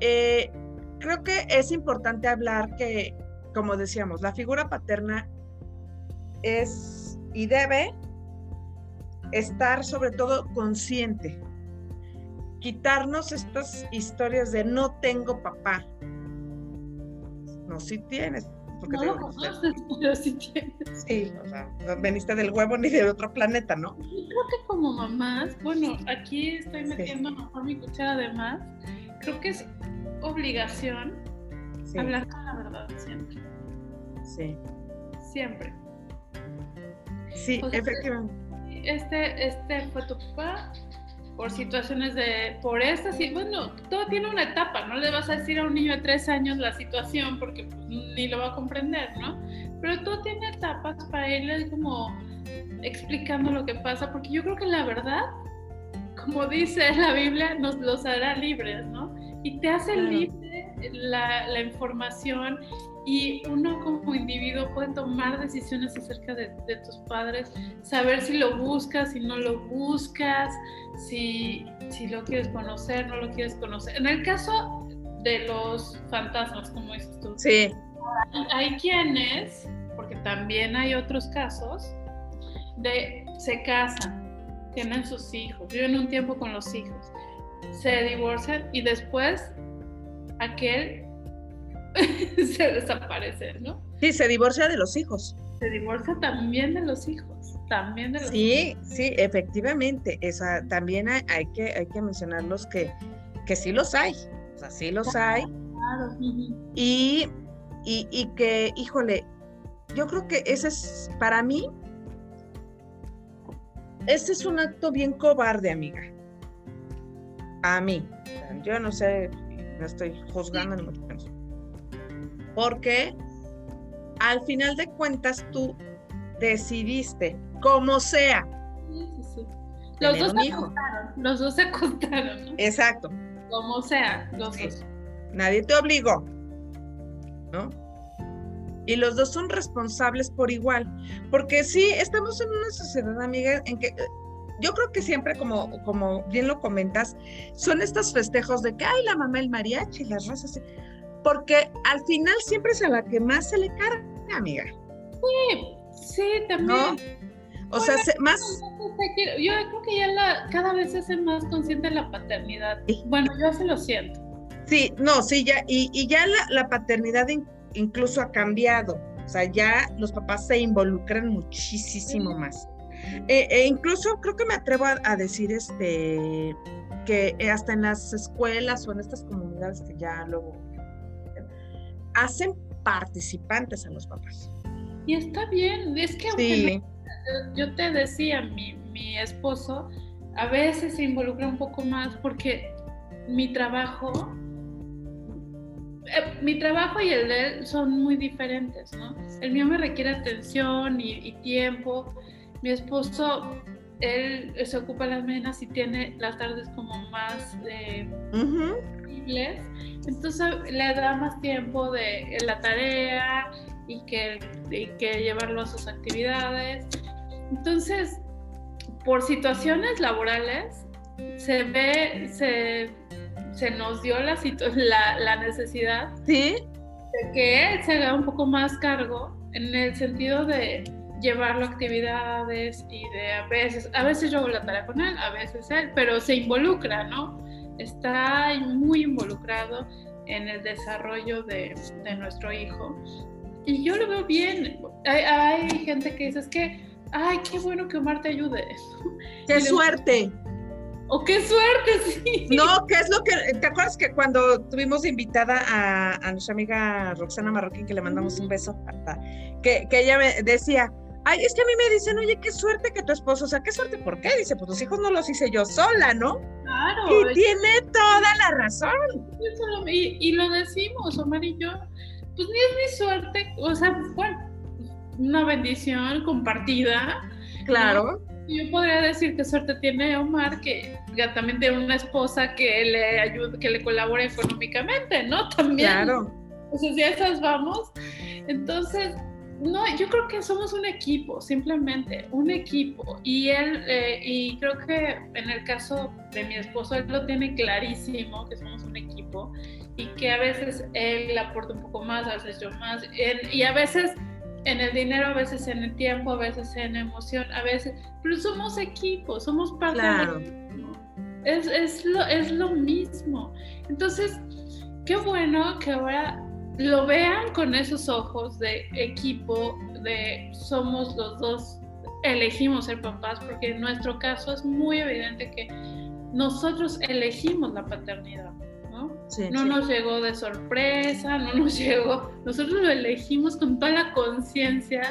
eh, creo que es importante hablar que, como decíamos, la figura paterna es y debe estar sobre todo consciente. Quitarnos estas historias de no tengo papá. No, sí tienes. Porque no pero sí tienes. Sí, o sea, no veniste del huevo ni de otro planeta, ¿no? Yo creo que como mamás, bueno, aquí estoy metiendo mejor mi cuchara de más, creo que es obligación hablar con la verdad siempre. Sí. Siempre. Sí, efectivamente. Este, este fue tu papá por situaciones de, por estas, y bueno, todo tiene una etapa, no le vas a decir a un niño de tres años la situación porque pues, ni lo va a comprender, ¿no? Pero todo tiene etapas para irle como explicando lo que pasa, porque yo creo que la verdad como dice la Biblia, nos los hará libres, ¿no? Y te hace libre la, la, información y uno como individuo puede tomar decisiones acerca de, de, tus padres, saber si lo buscas, si no lo buscas, si, si lo quieres conocer, no lo quieres conocer. En el caso de los fantasmas, como dices tú. Sí. Hay quienes, porque también hay otros casos, de se casan, tienen sus hijos, viven un tiempo con los hijos, se divorcian y después aquel se desaparece, ¿no? Sí, se divorcia de los hijos. Se divorcia también de los hijos, también de los sí, Sí, efectivamente, esa, también hay, que, hay que mencionarlos que, que sí los hay, o sea, sí los hay. Claro. Y, y, y que, híjole, yo creo que ese es, para mí, este es un acto bien cobarde, amiga. A mí. Yo no sé, no estoy juzgando ni mucho menos. Porque al final de cuentas tú decidiste, como sea. Sí, sí, sí. Los dos, se acostaron, los dos se acostaron. ¿no? Exacto. Como sea, los dos. Nadie te obligó. ¿No? y los dos son responsables por igual. Porque sí, estamos en una sociedad, amiga, en que yo creo que siempre, como, como bien lo comentas, son estos festejos de que, ay, la mamá, el mariachi, las rosas, porque al final siempre es a la que más se le carga, amiga. Sí, sí, también. O sea, más... Yo creo que ya la, cada vez se hace más consciente la paternidad. Bueno, yo se lo siento. Sí, no, sí, ya, y, y ya la, la paternidad incluso ha cambiado. O sea, ya los papás se involucran muchísimo más. Eh, e incluso creo que me atrevo a, decir este que hasta en las escuelas o en estas comunidades que ya luego hacen participantes a los papás. Y está bien, es que yo te decía, mi, mi esposo a veces se involucra un poco más porque mi trabajo eh, mi trabajo y el de él son muy diferentes, ¿no? El mío me requiere atención y, tiempo. Mi esposo, él se ocupa las menas y tiene las tardes como más eh, Entonces le da más tiempo de la tarea y que, y que llevarlo a sus actividades. Entonces, por situaciones laborales, se ve, se se nos dio la, la, necesidad de que él se haga un poco más cargo en el sentido de llevarlo a actividades y de a veces, a veces yo hago la tarea con él, a veces él, pero se involucra, ¿no? Está muy involucrado en el desarrollo de, nuestro hijo. Y yo lo veo bien. Hay, gente que dice, es que, ay, qué bueno que Omar te ayude. ¡Qué suerte! ¡Oh, qué suerte! Sí. No, ¿qué es lo que. ¿Te acuerdas que cuando tuvimos invitada a, nuestra amiga Roxana Marroquín, que le mandamos un beso, que, que ella me decía, ay, es que a mí me dicen, oye, qué suerte que tu esposo, o sea, qué suerte, ¿por qué? Dice, pues los hijos no los hice yo sola, ¿no? Claro. Y tiene toda la razón. Y, y, lo decimos, Omar y yo, pues ni es mi suerte, o sea, bueno, una bendición compartida. Claro. Yo podría decir qué suerte tiene Omar, que ya también tiene una esposa que le ayude, que le colabora económicamente, ¿no? También. Claro. O sea, si a esas vamos. Entonces, no, yo creo que somos un equipo, simplemente un equipo. Y él, eh, y creo que en el caso de mi esposo, él lo tiene clarísimo, que somos un equipo y que a veces él aporta un poco más, a veces yo más. y a veces en el dinero, a veces en el tiempo, a veces en emoción, a veces, pero somos equipo, somos parte claro. es, es, lo, es lo mismo. Entonces, qué bueno que ahora lo vean con esos ojos de equipo, de somos los dos, elegimos ser papás, porque en nuestro caso es muy evidente que nosotros elegimos la paternidad no nos llegó de sorpresa, no nos llegó, nosotros lo elegimos con toda la conciencia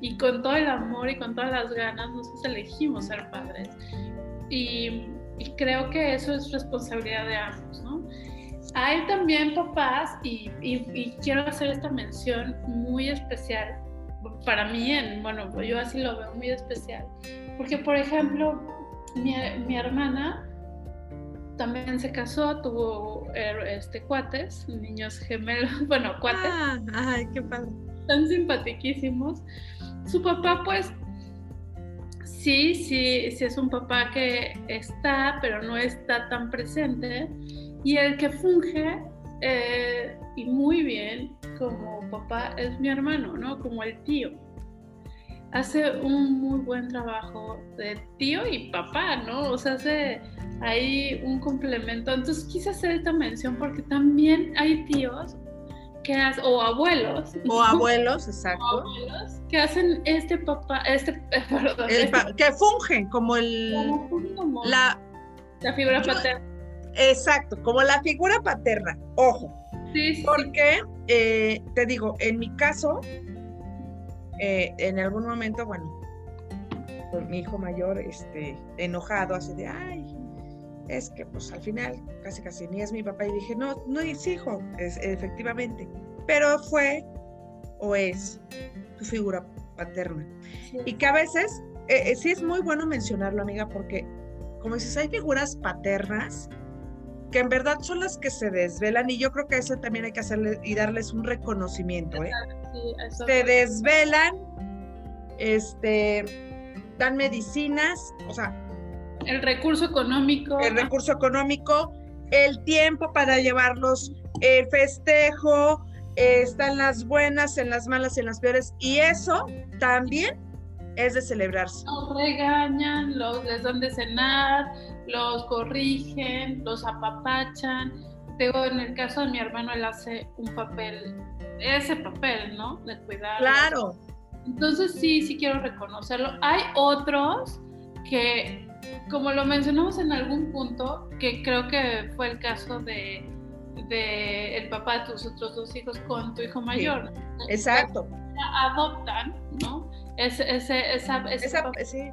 y con todo el amor y con todas las ganas, nosotros elegimos ser padres. Y, creo que eso es responsabilidad de ambos, ¿no? Hay también papás, y, quiero hacer esta mención muy especial, para mí, en, bueno, yo así lo veo muy especial, porque por ejemplo, mi, mi hermana también se casó, tuvo er, este, cuates, niños gemelos, bueno, cuates. Ah, ay, qué padre. Tan simpatiquísimos. Su papá, pues, sí, sí, sí es un papá que está, pero no está tan presente. Y el que funge, eh, y muy bien, como papá, es mi hermano, ¿no? Como el tío hace un muy buen trabajo de tío y papá, ¿no? O sea, hace ahí un complemento. Entonces quise hacer esta mención porque también hay tíos que hacen, o abuelos. O abuelos, exacto. O abuelos que hacen este papá, este, perdón. Este que fungen como el... Como, la, la figura paterna. Exacto, como la figura paterna, ojo. Sí, sí. Porque, eh, te digo, en mi caso, eh, en algún momento, bueno, con mi hijo mayor, este, enojado, así de, ay, es que pues al final casi casi ni es mi papá y dije, no, no es hijo, es, efectivamente, pero fue o es tu figura paterna. Y que a veces, eh, eh, sí es muy bueno mencionarlo, amiga, porque como dices, hay figuras paternas que en verdad son las que se desvelan y yo creo que eso también hay que hacerle y darles un reconocimiento, ¿eh? se desvelan, este, dan medicinas, o sea. El recurso económico. El recurso económico, el tiempo para llevarlos, el festejo, están las buenas, en las malas, en las peores, y eso también es de celebrarse. Los regañan, los, les dan de cenar, los corrigen, los apapachan. Digo, en el caso de mi hermano, él hace un papel, ese papel, ¿no? De cuidar. Claro. Entonces sí, sí quiero reconocerlo. Hay otros que, como lo mencionamos en algún punto, que creo que fue el caso de, de el papá de tus otros dos hijos con tu hijo mayor. Exacto. Adoptan, ¿no? Ese, ese, esa, esa, sí.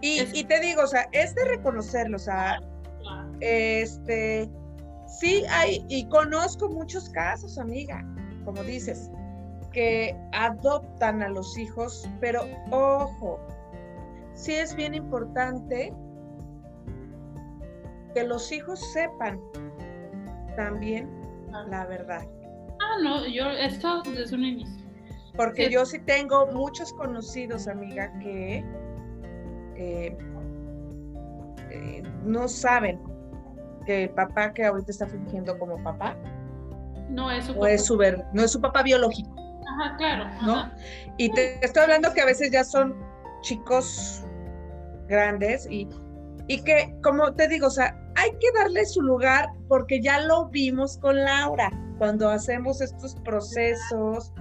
Y, te digo, o sea, es de reconocerlo, o sea, este, sí hay, y conozco muchos casos, amiga, como dices, que adoptan a los hijos, pero ojo, sí es bien importante que los hijos sepan también la verdad. Ah, no, yo esto desde un inicio. Porque yo sí tengo muchos conocidos, amiga, que eh, eh, no saben que el papá que ahorita está fingiendo como papá no es su, papá. Es su no es su papá biológico. Ajá, claro. ¿no? Y te estoy hablando que a veces ya son chicos grandes y, y que, como te digo, o sea, hay que darle su lugar porque ya lo vimos con Laura cuando hacemos estos procesos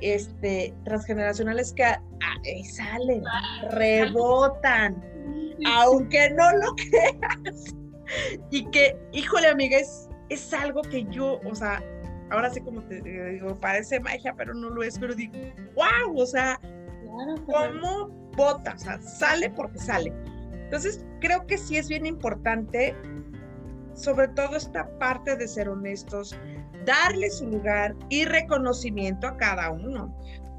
este, transgeneracionales que salen, rebotan, aunque no lo creas. Y que, híjole, amiga, es, es algo que yo, o sea, ahora sí como te digo, parece magia, pero no lo es, pero digo, wow, o sea, ¿cómo bota? O sea, sale porque sale. Entonces, creo que sí es bien importante, sobre todo esta parte de ser honestos, darle su lugar y reconocimiento a cada uno,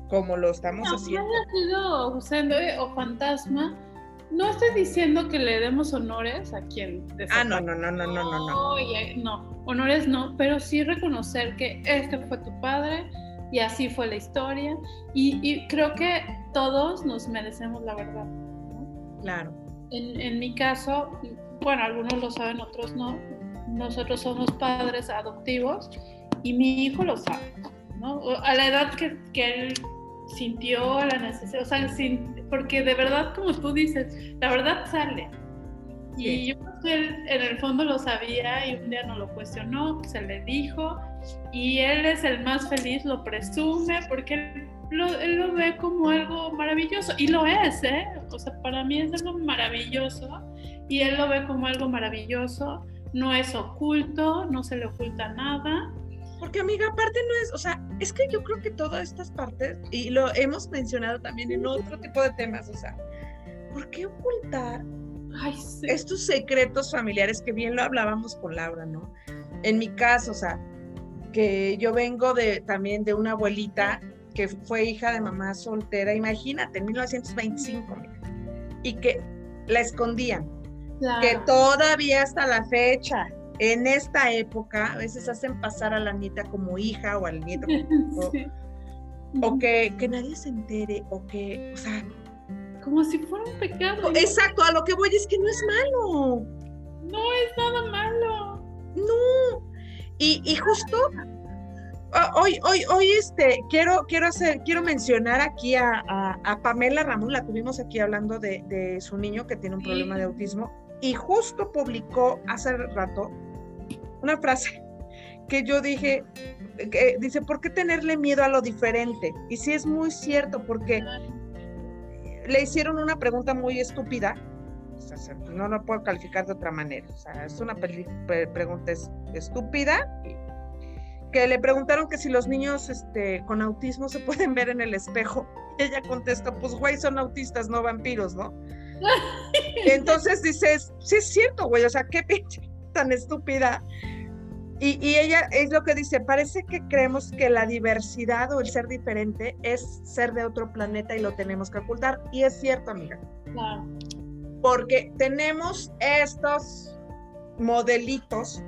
como lo estamos haciendo. No sido o fantasma, no estoy diciendo que le demos honores a quien Ah, no, no, no, no, no, no, no. No, honores no, pero sí reconocer que este fue tu padre y así fue la historia. Y, creo que todos nos merecemos la verdad. Claro. En, en mi caso, bueno, algunos lo saben, otros no. Nosotros somos padres adoptivos y mi hijo lo sabe, ¿no? A la edad que, que él sintió la necesidad, o sea, porque de verdad, como tú dices, la verdad sale. Y yo creo que él en el fondo lo sabía y un día no lo cuestionó, se le dijo y él es el más feliz, lo presume porque él lo, él lo ve como algo maravilloso y lo es, ¿eh? O sea, para mí es algo maravilloso y él lo ve como algo maravilloso, no es oculto, no se le oculta nada porque amiga, aparte no es, o sea, es que yo creo que todas estas partes, y lo hemos mencionado también en otro tipo de temas, o sea, ¿por qué ocultar estos secretos familiares que bien lo hablábamos con Laura, ¿no? En mi caso, o sea, que yo vengo de también de una abuelita que fue hija de mamá soltera, imagínate, en 1925, y que la escondían. Que todavía hasta la fecha, en esta época, a veces hacen pasar a la nieta como hija o al nieto como o que, que nadie se entere, o que, o sea... Como si fuera un pecado. Exacto, a lo que voy es que no es malo. No es nada malo. No. Y, y justo hoy, hoy, hoy, este, quiero, quiero hacer, quiero mencionar aquí a, a, Pamela Ramón, la tuvimos aquí hablando de, de, su niño que tiene un problema de autismo, y justo publicó hace rato una frase que yo dije, que dice, ¿por qué tenerle miedo a lo diferente? Y sí es muy cierto, porque le hicieron una pregunta muy estúpida, no lo puedo calificar de otra manera, o sea, es una pregunta estúpida, que le preguntaron que si los niños este, con autismo se pueden ver en el espejo, ella contestó, pues güey, son autistas, no vampiros, ¿no? Entonces dices, sí es cierto, güey, o sea, qué pinche tan estúpida y, ella es lo que dice, parece que creemos que la diversidad o el ser diferente es ser de otro planeta y lo tenemos que ocultar. Y es cierto, amiga. Claro. Porque tenemos estos modelitos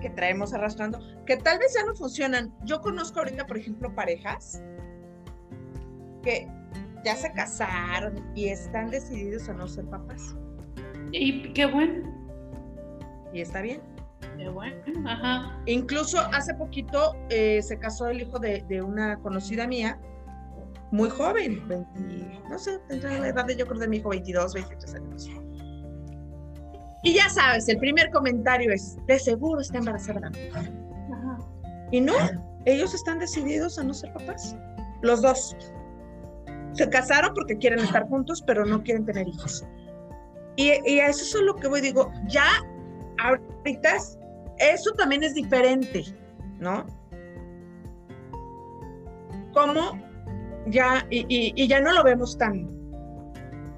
que traemos arrastrando, que tal vez ya no funcionan. Yo conozco ahorita, por ejemplo, parejas que ya se casaron y están decididos a no ser papás. Y qué bueno. Y está bien. bueno, ajá. Incluso hace poquito eh, se casó el hijo de, una conocida mía, muy joven, 20, no sé, tendrá la edad de yo creo de mi hijo, 22, 23 años. Y ya sabes, el primer comentario es, de seguro está embarazada. Ajá. Y no, ellos están decididos a no ser papás, los dos. Se casaron porque quieren estar juntos, pero no quieren tener hijos. Y, y a eso es lo que voy, digo, ya ahorita eso también es diferente, ¿no? Como ya, y, ya no lo vemos tan,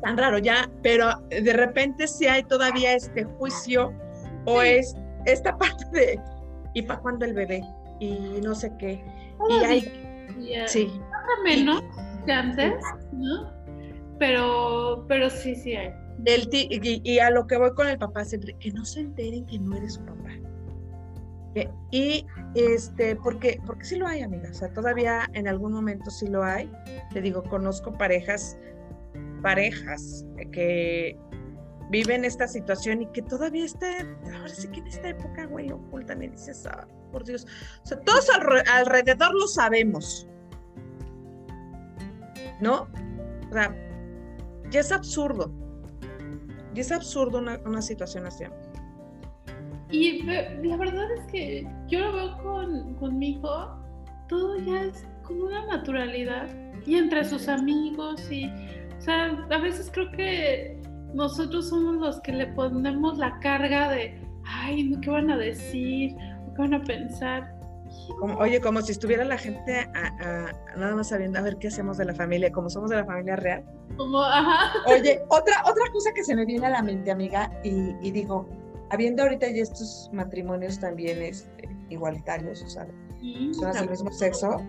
tan raro, ya, pero de repente sí hay todavía este juicio o es esta parte de, ¿y para cuándo el bebé? Y no sé qué. y hay, sí. menos antes, ¿no? Pero, pero sí, sí hay y, a lo que voy con el papá, que no se enteren que no eres su papá. Y este, porque, porque sí lo hay, amiga. O sea, todavía en algún momento sí lo hay. Te digo, conozco parejas, parejas que viven esta situación y que todavía está, ahora sí que en esta época, güey, ocultan y dices, ah, por Dios. O sea, todos alrededor lo sabemos. ¿No? O sea, ya es absurdo. Y es absurdo una, situación así. Y la verdad es que yo lo veo con, con mi hijo, todo ya es con una naturalidad. Y entre sus amigos y, o sea, a veces creo que nosotros somos los que le ponemos la carga de, ay, ¿qué van a decir? ¿Qué van a pensar? Oye, como si estuviera la gente nada más sabiendo a ver qué hacemos de la familia, como somos de la familia real. Oye, otra, otra cosa que se me viene a la mente, amiga, y, digo, habiendo ahorita ya estos matrimonios también este, igualitarios, o sea, son del mismo sexo.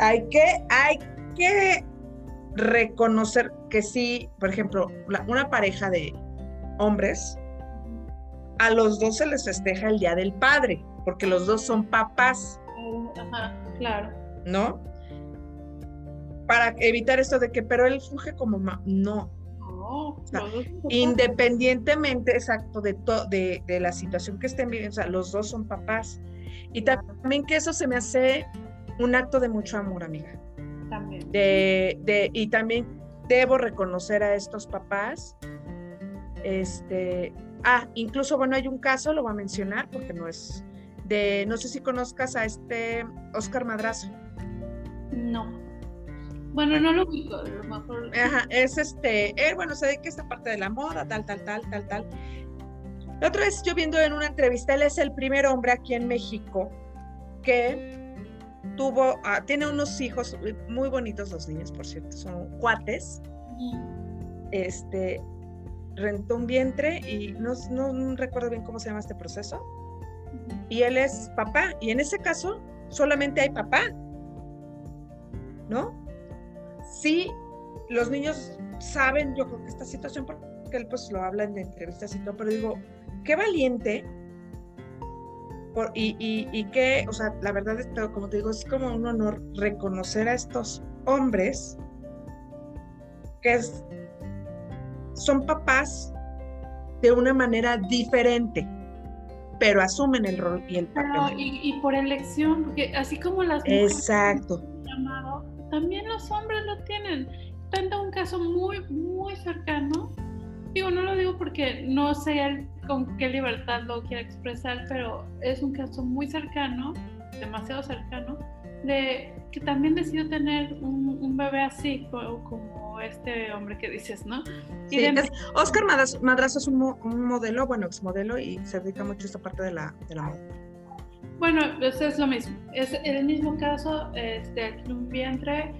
Hay que, hay que reconocer que sí, por ejemplo, una pareja de hombres a los dos se les festeja el Día del Padre, porque los dos son papás. Ajá, claro. ¿No? Para evitar esto de que, pero él funge como ma no. No, independientemente, exacto, de, de, de, la situación que estén viviendo, o sea, los dos son papás. Y también que eso se me hace un acto de mucho amor, amiga. También. De, de, y también debo reconocer a estos papás, este, Ah, incluso, bueno, hay un caso, lo voy a mencionar porque no es de, no sé si conozcas a este Oscar Madrazo. No. Bueno, no lo ubico, a lo mejor. Ajá, es este, él, bueno, se dedica a esta parte de la moda, tal, tal, tal, tal, tal. La otra vez yo viendo en una entrevista, él es el primer hombre aquí en México que tuvo, ah, tiene unos hijos muy bonitos los niños, por cierto, son cuates. Este, rentó un vientre y no, no recuerdo bien cómo se llama este proceso. Y él es papá. Y en ese caso solamente hay papá. ¿No? Sí, los niños saben, yo creo que esta situación, porque él pues lo habla en entrevistas y todo, pero digo, qué valiente. y, y, y que, o sea, la verdad, es, como te digo, es como un honor reconocer a estos hombres que es, son papás de una manera diferente, pero asumen el rol y el papel. y, por elección, porque así como las mujeres Exacto. Llamado, también los hombres lo tienen. Tanto un caso muy, muy cercano. Digo, no lo digo porque no sé con qué libertad lo quiera expresar, pero es un caso muy cercano, demasiado cercano, de que también decidió tener un, bebé así, como, este hombre que dices, ¿no? Sí, Oscar Madrazo, es un, modelo, bueno, ex modelo y se dedica mucho a esta parte de la, de la moda. Bueno, pues es lo mismo. Es el mismo caso, este, un vientre,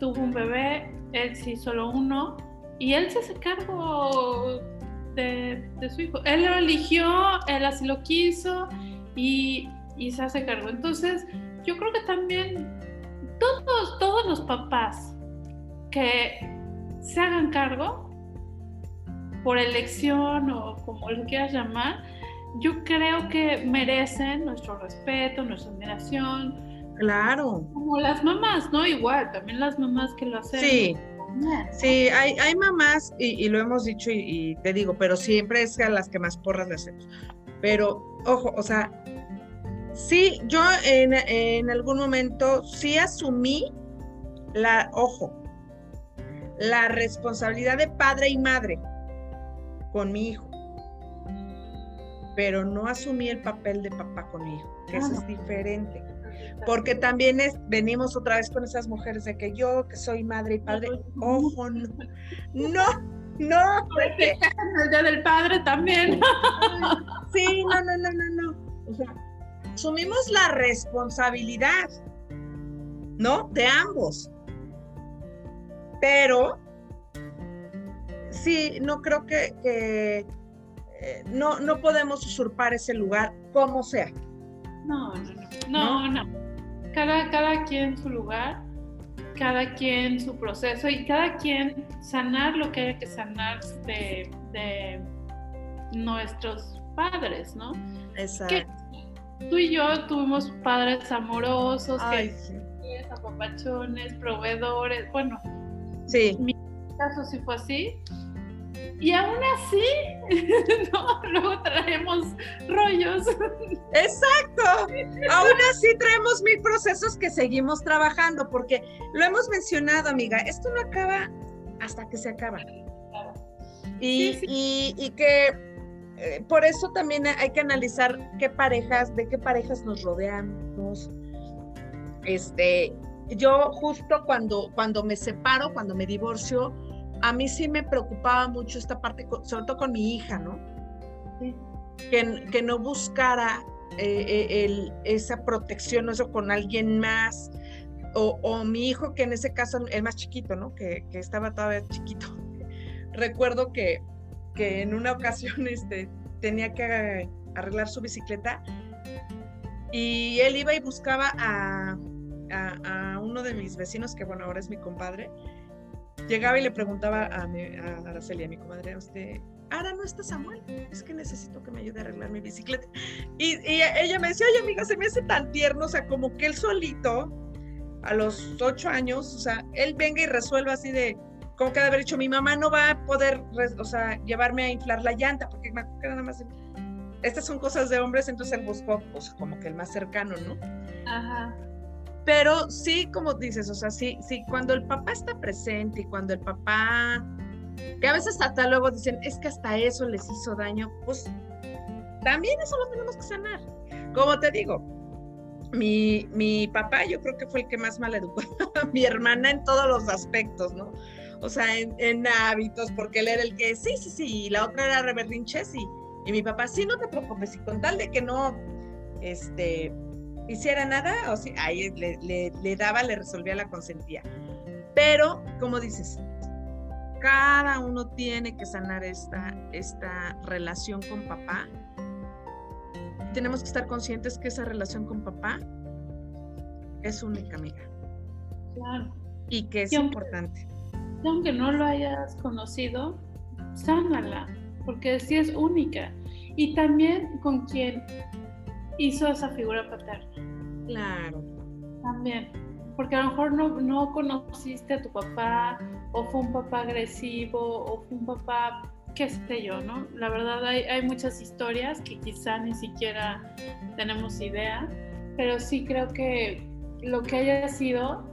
tuvo un bebé, él sí solo uno, y él se hace cargo de, de su hijo. Él lo eligió, él así lo quiso y, y se hace cargo. Entonces, yo creo que también todos, todos los papás que se hagan cargo por elección o como lo quieras llamar, yo creo que merecen nuestro respeto, nuestra admiración. Claro. Como las mamás, ¿no? Igual, también las mamás que lo hacen. Sí. Sí, hay, hay mamás, y, lo hemos dicho y, y, te digo, pero siempre es a las que más porras le hacemos. Pero, ojo, o sea, Sí, yo en, algún momento sí asumí la, ojo, la responsabilidad de padre y madre con mi hijo, pero no asumí el papel de papá con mi hijo, que eso es diferente. Porque también es, venimos otra vez con esas mujeres de que yo, que soy madre y padre, ojo, no, no, no. El día del padre también. Sí, no, no, no, no, no. O sea, asumimos la responsabilidad, ¿no? De ambos. Pero sí, no creo que, eh, no, no podemos usurpar ese lugar como sea. No, no, no, no, no. Cada, cada quien su lugar, cada quien su proceso y cada quien sanar lo que haya que sanar de, de nuestros padres, ¿no? Exacto tú y yo tuvimos padres amorosos, que apapachones, proveedores, bueno. Sí. Mi caso sí fue así. Y aún así, no, luego traemos rollos. Exacto. aún así traemos mil procesos que seguimos trabajando, porque lo hemos mencionado, amiga, esto no acaba hasta que se acaba. Y, y, y que eh, por eso también hay que analizar qué parejas, de qué parejas nos rodeamos. Este, yo justo cuando, cuando me separo, cuando me divorcio, a mí sí me preocupaba mucho esta parte, sobre todo con mi hija, ¿no? Que, que, no buscara eh, eh, el, esa protección, eso con alguien más, o, o, mi hijo, que en ese caso, el más chiquito, ¿no? Que, que estaba todavía chiquito. Recuerdo que que en una ocasión este, tenía que arreglar su bicicleta y él iba y buscaba a, a, uno de mis vecinos, que bueno, ahora es mi compadre, llegaba y le preguntaba a, a Araceli, a mi comadre, usted, ahora no está Samuel, es que necesito que me ayude a arreglar mi bicicleta. Y, y, ella me decía, oye amiga, se me hace tan tierno, o sea, como que él solito, a los ocho años, o sea, él venga y resuelva así de, como que de haber dicho, mi mamá no va a poder, o sea, llevarme a inflar la llanta, porque me acuerdo nada más, estas son cosas de hombres, entonces él buscó, pues, como que el más cercano, ¿no? Ajá. Pero sí, como dices, o sea, sí, sí, cuando el papá está presente y cuando el papá, que a veces hasta luego dicen, es que hasta eso les hizo daño, pues también eso lo tenemos que sanar. Como te digo, mi, mi papá yo creo que fue el que más mal educó a mi hermana en todos los aspectos, ¿no? O sea, en, hábitos, porque él era el que, sí, sí, sí, y la otra era reberrinches y, y mi papá, sí, no te preocupes, y con tal de que no, este, hiciera nada, o sí, ahí le, le, daba, le resolvía, la consentía. Pero, como dices, cada uno tiene que sanar esta, esta relación con papá. Tenemos que estar conscientes que esa relación con papá es única, amiga. Claro. Y que es importante aunque no lo hayas conocido, sánala, porque sí es única. Y también con quien hizo esa figura paterna. Claro. También. Porque a lo mejor no, no conociste a tu papá, o fue un papá agresivo, o fue un papá, qué sé yo, ¿no? La verdad hay, hay muchas historias que quizá ni siquiera tenemos idea, pero sí creo que lo que haya sido,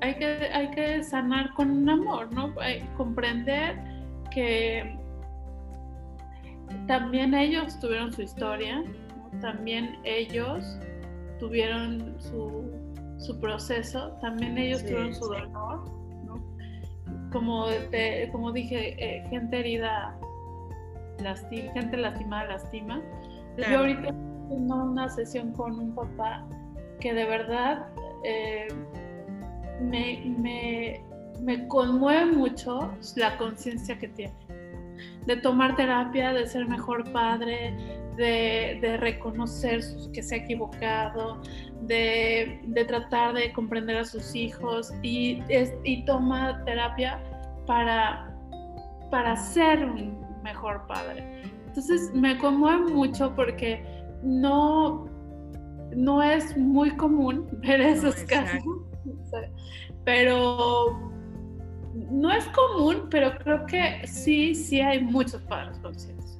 hay que, hay que sanar con amor, ¿no? comprender que también ellos tuvieron su historia, también ellos tuvieron su, su proceso, también ellos tuvieron su dolor, ¿no? como, como dije, eh, gente herida, lastima, gente lastimada lastima. Yo ahorita tengo una sesión con un papá que de verdad eh, me, me, me conmueve mucho la conciencia que tiene de tomar terapia, de ser mejor padre, de, reconocer que se ha equivocado, de, tratar de comprender a sus hijos y, y toma terapia para, para ser un mejor padre. Entonces me conmueve mucho porque no, no es muy común ver esos casos, pero no es común, pero creo que sí, sí hay muchos padres conscientes.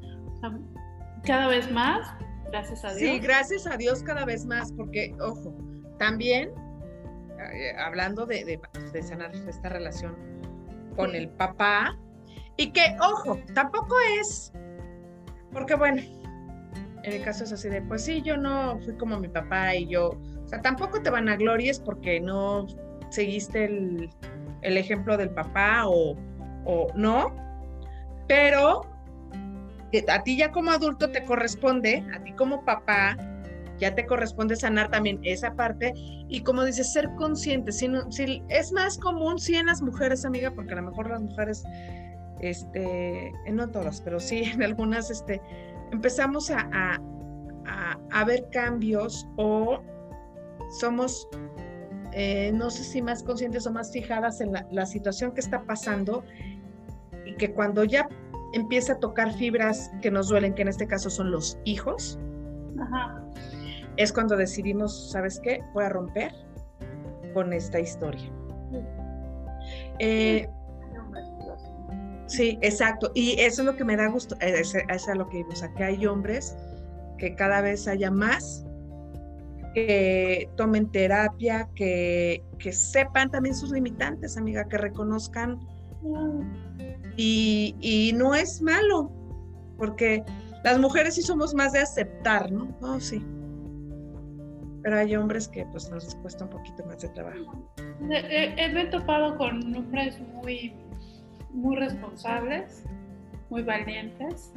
cada vez más, gracias a Dios. Sí, gracias a Dios cada vez más, porque, ojo, también, eh, hablando de, de, sanar esta relación con el papá, y que, ojo, tampoco es, porque bueno, en el caso es así de, pues sí, yo no fui como mi papá y yo, o sea, tampoco te van a glorias porque no seguiste el, el ejemplo del papá o, no, pero a ti ya como adulto te corresponde, a ti como papá, ya te corresponde sanar también esa parte y como dices, ser consciente. Si, si es más común, sí en las mujeres, amiga, porque a lo mejor las mujeres, este, no todas, pero sí en algunas, este, empezamos a, a, a ver cambios o somos eh, no sé si más conscientes o más fijadas en la, situación que está pasando y que cuando ya empieza a tocar fibras que nos duelen, que en este caso son los hijos, es cuando decidimos, ¿sabes qué? Voy a romper con esta historia. Eh, sí, exacto. Y eso es lo que me da gusto, es, es lo que vimos, que hay hombres que cada vez haya más que tomen terapia, que, sepan también sus limitantes, amiga, que reconozcan. Y, no es malo, porque las mujeres sí somos más de aceptar, ¿no? Oh, sí. Pero hay hombres que pues nos cuesta un poquito más de trabajo. He, topado con hombres muy, muy responsables, muy valientes,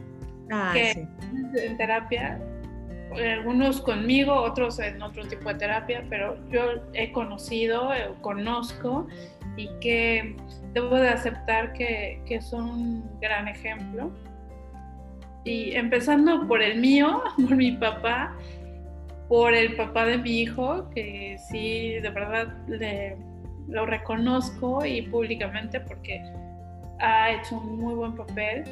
ah, que en terapia algunos conmigo, otros en otro tipo de terapia, pero yo he conocido, eh, conozco y que debo de aceptar que, que, son un gran ejemplo. Y empezando por el mío, por mi papá, por el papá de mi hijo, que sí, de verdad lo reconozco y públicamente porque ha hecho un muy buen papel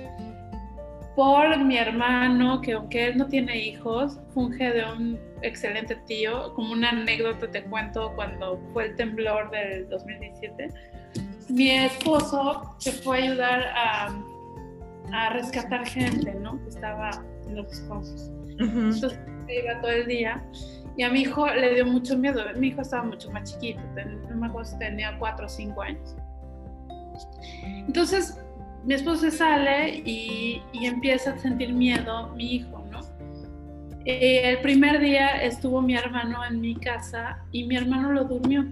por mi hermano, que aunque él no tiene hijos, funge de un excelente tío. Como una anécdota te cuento cuando fue el temblor del 2017. Mi esposo se fue a ayudar a, a rescatar gente, ¿no? Que estaba en los escombros. Entonces iba todo el día y a mi hijo le dio mucho miedo. Mi hijo estaba mucho más chiquito, no me acuerdo si tenía 4 o 5 años. Entonces mi esposo sale y, empieza a sentir miedo mi hijo, ¿no? Eh, el primer día estuvo mi hermano en mi casa y mi hermano lo durmió,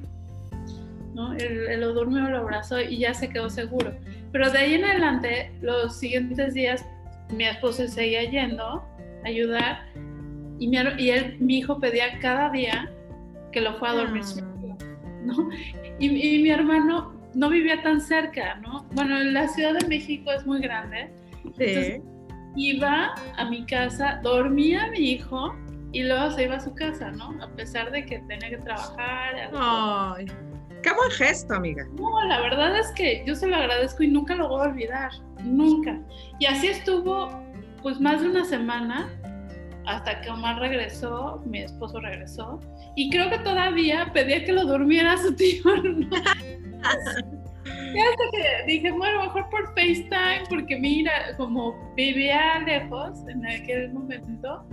¿no? Él, lo durmió, lo abrazó y ya se quedó seguro. Pero de ahí en adelante, los siguientes días, mi esposo seguía yendo a ayudar y mi, y él, mi hijo pedía cada día que lo fuera a dormir, ah. ¿no? Y, y mi hermano no vivía tan cerca, ¿no? Bueno, la Ciudad de México es muy grande. Sí. iba a mi casa, dormía mi hijo y luego se iba a su casa, ¿no? A pesar de que tenía que trabajar. Ay. Qué buen gesto, amiga. No, la verdad es que yo se lo agradezco y nunca lo voy a olvidar, nunca. Y así estuvo, pues más de una semana hasta que Omar regresó, mi esposo regresó, y creo que todavía pedía que lo durmiera su tío. Y hasta que dije, bueno, mejor por FaceTime, porque mira, como vivía lejos en aquel momento,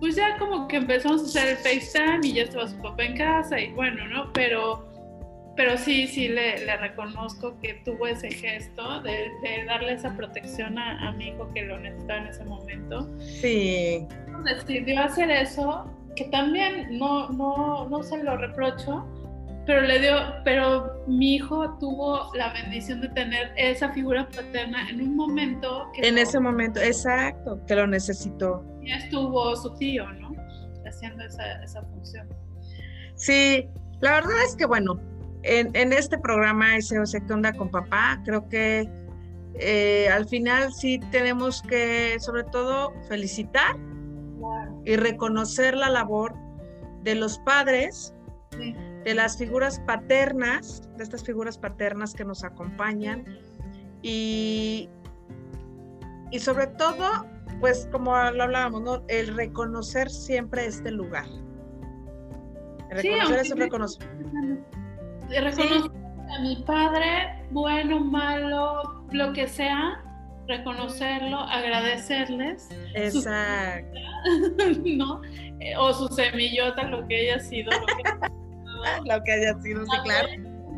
pues ya como que empezamos a hacer el FaceTime y ya estaba su papá en casa y bueno, ¿no? Pero, pero sí, sí le, le reconozco que tuvo ese gesto de, de darle esa protección a, a, mi hijo que lo necesitaba en ese momento. Sí. Decidió hacer eso, que también no, no, no se lo reprocho, pero le dio, pero mi hijo tuvo la bendición de tener esa figura paterna en un momento que en ese momento, exacto, que lo necesitó. Ya estuvo su tío, ¿no? Haciendo esa, esa función. Sí, la verdad es que bueno, en, en este programa SOS ¿Qué onda con papá? Creo que eh, al final sí tenemos que sobre todo felicitar y reconocer la labor de los padres. Sí de las figuras paternas, de estas figuras paternas que nos acompañan y, y sobre todo, pues como lo hablábamos, ¿no? el reconocer siempre este lugar. El reconocer sí, eso reconocer. Reconocer a mi padre, bueno, malo, lo que sea, reconocerlo, agradecerles. Exacto. Su, ¿no? O su semillota, lo que haya sido. Lo que lo que haya sido, sí, claro.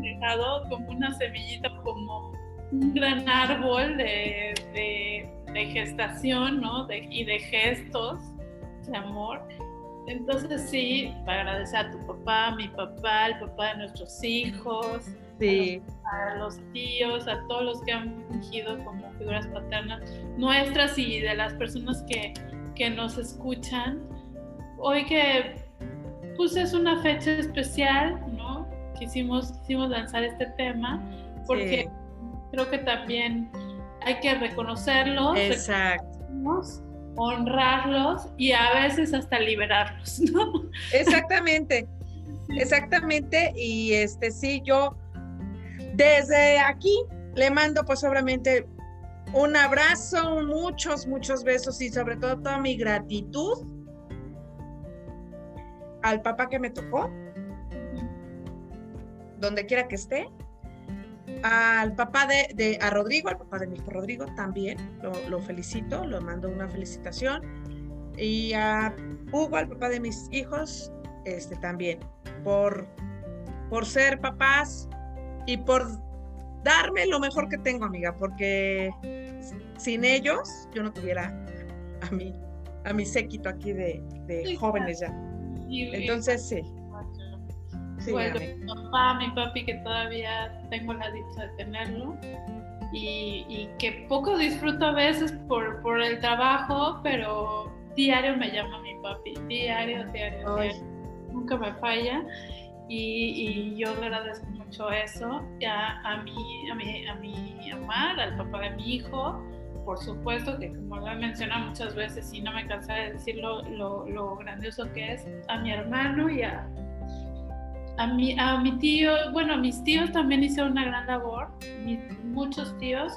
Dejado como una semillita, como un gran árbol de, de, de gestación, ¿no? De, y de gestos de amor. Entonces sí, para agradecer a tu papá, a mi papá, al papá de nuestros hijos, sí. a, los, a, los, tíos, a todos los que han fungido como figuras paternas nuestras y de las personas que, que nos escuchan. Hoy que pues es una fecha especial, ¿no? Quisimos, quisimos lanzar este tema porque sí. creo que también hay que reconocerlos, honrarlos y a veces hasta liberarlos, ¿no? Exactamente, exactamente. Y este sí, yo desde aquí le mando pues obviamente un abrazo, muchos, muchos besos y sobre todo toda mi gratitud al papá que me tocó, donde quiera que esté, al papá de, de, a Rodrigo, al papá de mi hijo Rodrigo también, lo, lo, felicito, lo mando una felicitación, y a Hugo, al papá de mis hijos, este también, por, por ser papás y por darme lo mejor que tengo, amiga, porque sin ellos yo no tuviera a mí, a mi séquito aquí de, de jóvenes ya. Entonces, sí. sí bueno, mi papá, mi papi, que todavía tengo la dicha de tenerlo. Y, y, que poco disfruto a veces por, por el trabajo, pero diario me llama mi papi, diario, diario, diario. Nunca me falla. Y, y, yo le agradezco mucho eso a, a, mi, a, mi, a mi amar, al papá de mi hijo, por supuesto que como lo he mencionado muchas veces y no me cansaré de decir lo, lo, lo, grandioso que es, a mi hermano y a, a, mi, a mi tío, bueno, mis tíos también hicieron una gran labor, mis, muchos tíos,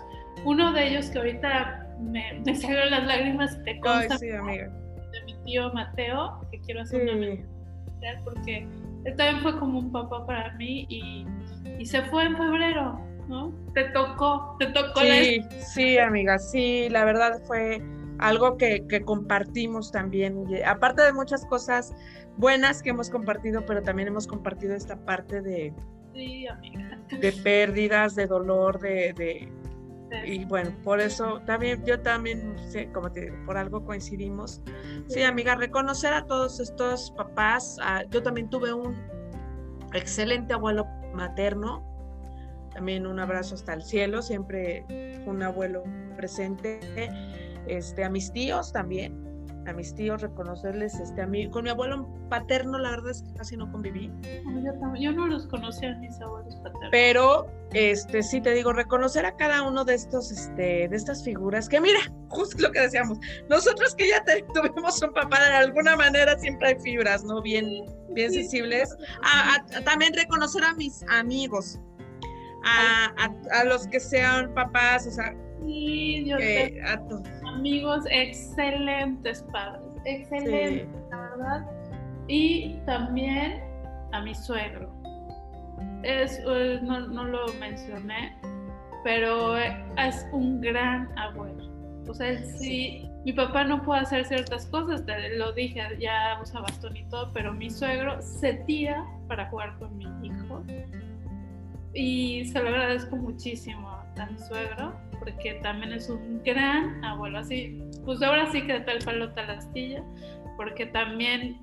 uno de ellos que ahorita me, me salieron las lágrimas te consta, Ay, sí, amiga. de mi tío Mateo, que quiero hacer sí. una mención porque él también fue como un papá para mí y, y se fue en febrero, ¿no? Te tocó, te tocó sí, la... Sí, amiga, sí, la verdad fue algo que, que, compartimos también. Aparte de muchas cosas buenas que hemos compartido, pero también hemos compartido esta parte de, sí, amiga. de pérdidas, de dolor, de, de sí. y bueno, por eso también yo también, como te digo, por algo coincidimos. Sí, amiga, reconocer a todos estos papás. A, yo también tuve un excelente abuelo materno, también un abrazo hasta el cielo, siempre un abuelo presente, este, a mis tíos también, a mis tíos, reconocerles este, a mí. Con mi abuelo paterno, la verdad es que casi no conviví. Yo, no los conocía a mis abuelos paternos. Pero, este, sí te digo, reconocer a cada uno de estos, este, de estas figuras, que mira, justo lo que decíamos, nosotros que ya tuvimos un papá, de alguna manera siempre hay fibras, ¿no? Bien, bien sensibles. también reconocer a mis amigos, a, a, los que sean papás, o sea, Sí, yo amigos excelentes padres, excelentes, la verdad. Y también a mi suegro. Es, no, no, lo mencioné, pero es un gran abuelo. O sea, sí, mi papá no puede hacer ciertas cosas, te lo dije, ya usa bastón y todo, pero mi suegro se tira para jugar con mi hijo. Y se lo agradezco muchísimo a mi suegro porque también es un gran abuelo, así, pues ahora sí que de tal palo tal astilla, porque también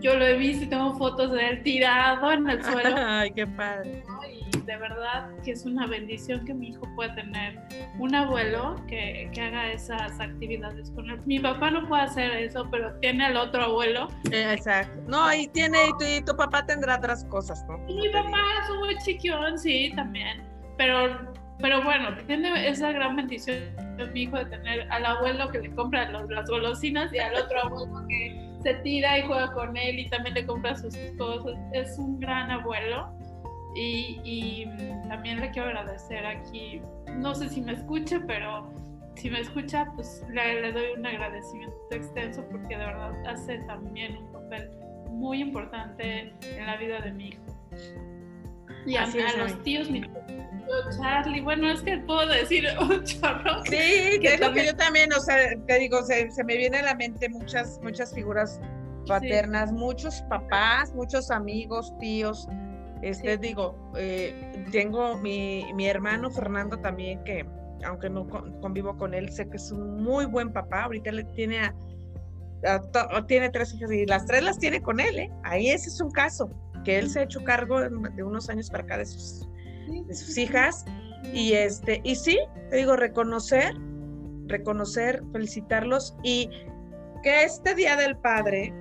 yo lo he visto y tengo fotos de él tirado en el suelo. Ay, qué padre. Y de verdad que es una bendición que mi hijo pueda tener un abuelo que, que, haga esas actividades con él. Mi papá no puede hacer eso, pero tiene al otro abuelo. Exacto. No, y tiene, y tu, papá tendrá otras cosas, ¿no? Y mi papá es un buen chiquión, sí, también. Pero pero bueno, tiene esa gran bendición mi hijo de tener al abuelo que le compra las golosinas y al otro abuelo que se tira y juega con él y también le compra sus cosas. Es un gran abuelo y, también le quiero agradecer aquí, no sé si me escucha, pero si me escucha, pues le, le doy un agradecimiento extenso porque de verdad hace también un papel muy importante en la vida de mi hijo. Y a, los tíos, mi Charlie, bueno, es que puedo decir un chorro. Sí, que es lo que yo también, o sea, te digo, se, me viene a la mente muchas, muchas figuras paternas, muchos papás, muchos amigos, tíos. Este, digo, eh, tengo mi, mi hermano Fernando también, que aunque no convivo con él, sé que es un muy buen papá. Ahorita le tiene a, tiene tres hijas y las tres las tiene con él, ¿eh? Ahí ese es un caso que él se ha hecho cargo de unos años para acá de sus, de sus hijas. Y, este, y sí, te digo, reconocer, reconocer, felicitarlos y que este Día del Padre,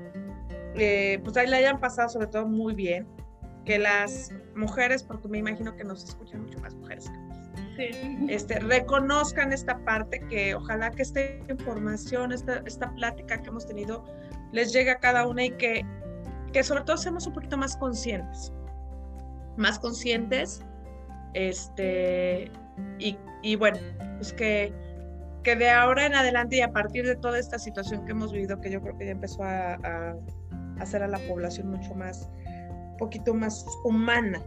eh, pues ahí le hayan pasado sobre todo muy bien, que las mujeres, porque me imagino que nos escuchan mucho más mujeres este, reconozcan esta parte, que ojalá que esta información, esta, esta plática que hemos tenido, les llegue a cada una y que que sobre todo seamos un poquito más conscientes, más conscientes, este, y, bueno, pues que, que de ahora en adelante y a partir de toda esta situación que hemos vivido, que yo creo que ya empezó a, hacer a la población mucho más, un poquito más humana,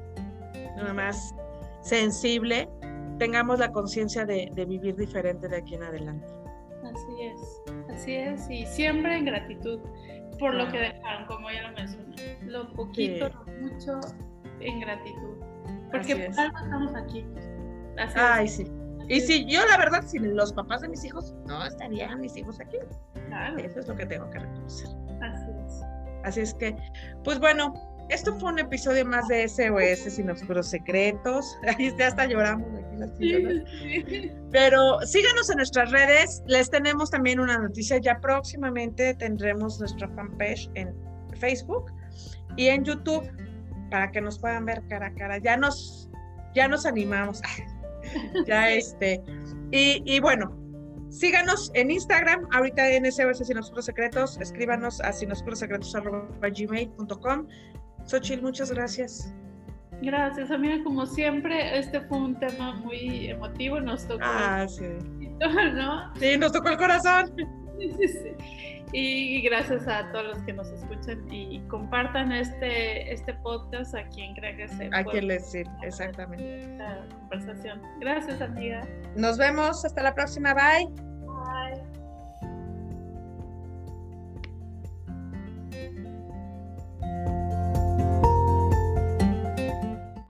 nada más sensible, tengamos la conciencia de, de, vivir diferente de aquí en adelante. Así es, así es, y siempre en gratitud por lo que dejaron, como ya lo mencioné. Lo poquito, lo mucho, en gratitud. Porque por algo estamos aquí. Ay, sí. Y si yo, la verdad, sin los papás de mis hijos, no estarían mis hijos aquí. Claro. Eso es lo que tengo que reconocer. Así es. Así es que, pues bueno, esto fue un episodio más de SOS Sin Oscuros Secretos. Ahí ya hasta lloramos aquí las Pero síganos en nuestras redes. Les tenemos también una noticia. Ya próximamente tendremos nuestra fanpage en Facebook y en YouTube para que nos puedan ver cara a cara. Ya nos, ya nos animamos. ya este. Y, y bueno, Síganos en Instagram, ahorita en SOS Sin Oscuros Secretos, escríbanos a sinoscurosecretos.gmail.com Xochitl, muchas gracias. Gracias, amiga. Como siempre, este fue un tema muy emotivo. Nos tocó. Ah, sí. ¿no? Sí, nos tocó el corazón. Sí, sí, sí. Y gracias a todos los que nos escuchan y compartan este, este podcast a quien crea que se A quien les sirve, exactamente. Esta conversación. Gracias, amiga. Nos vemos. Hasta la próxima. Bye.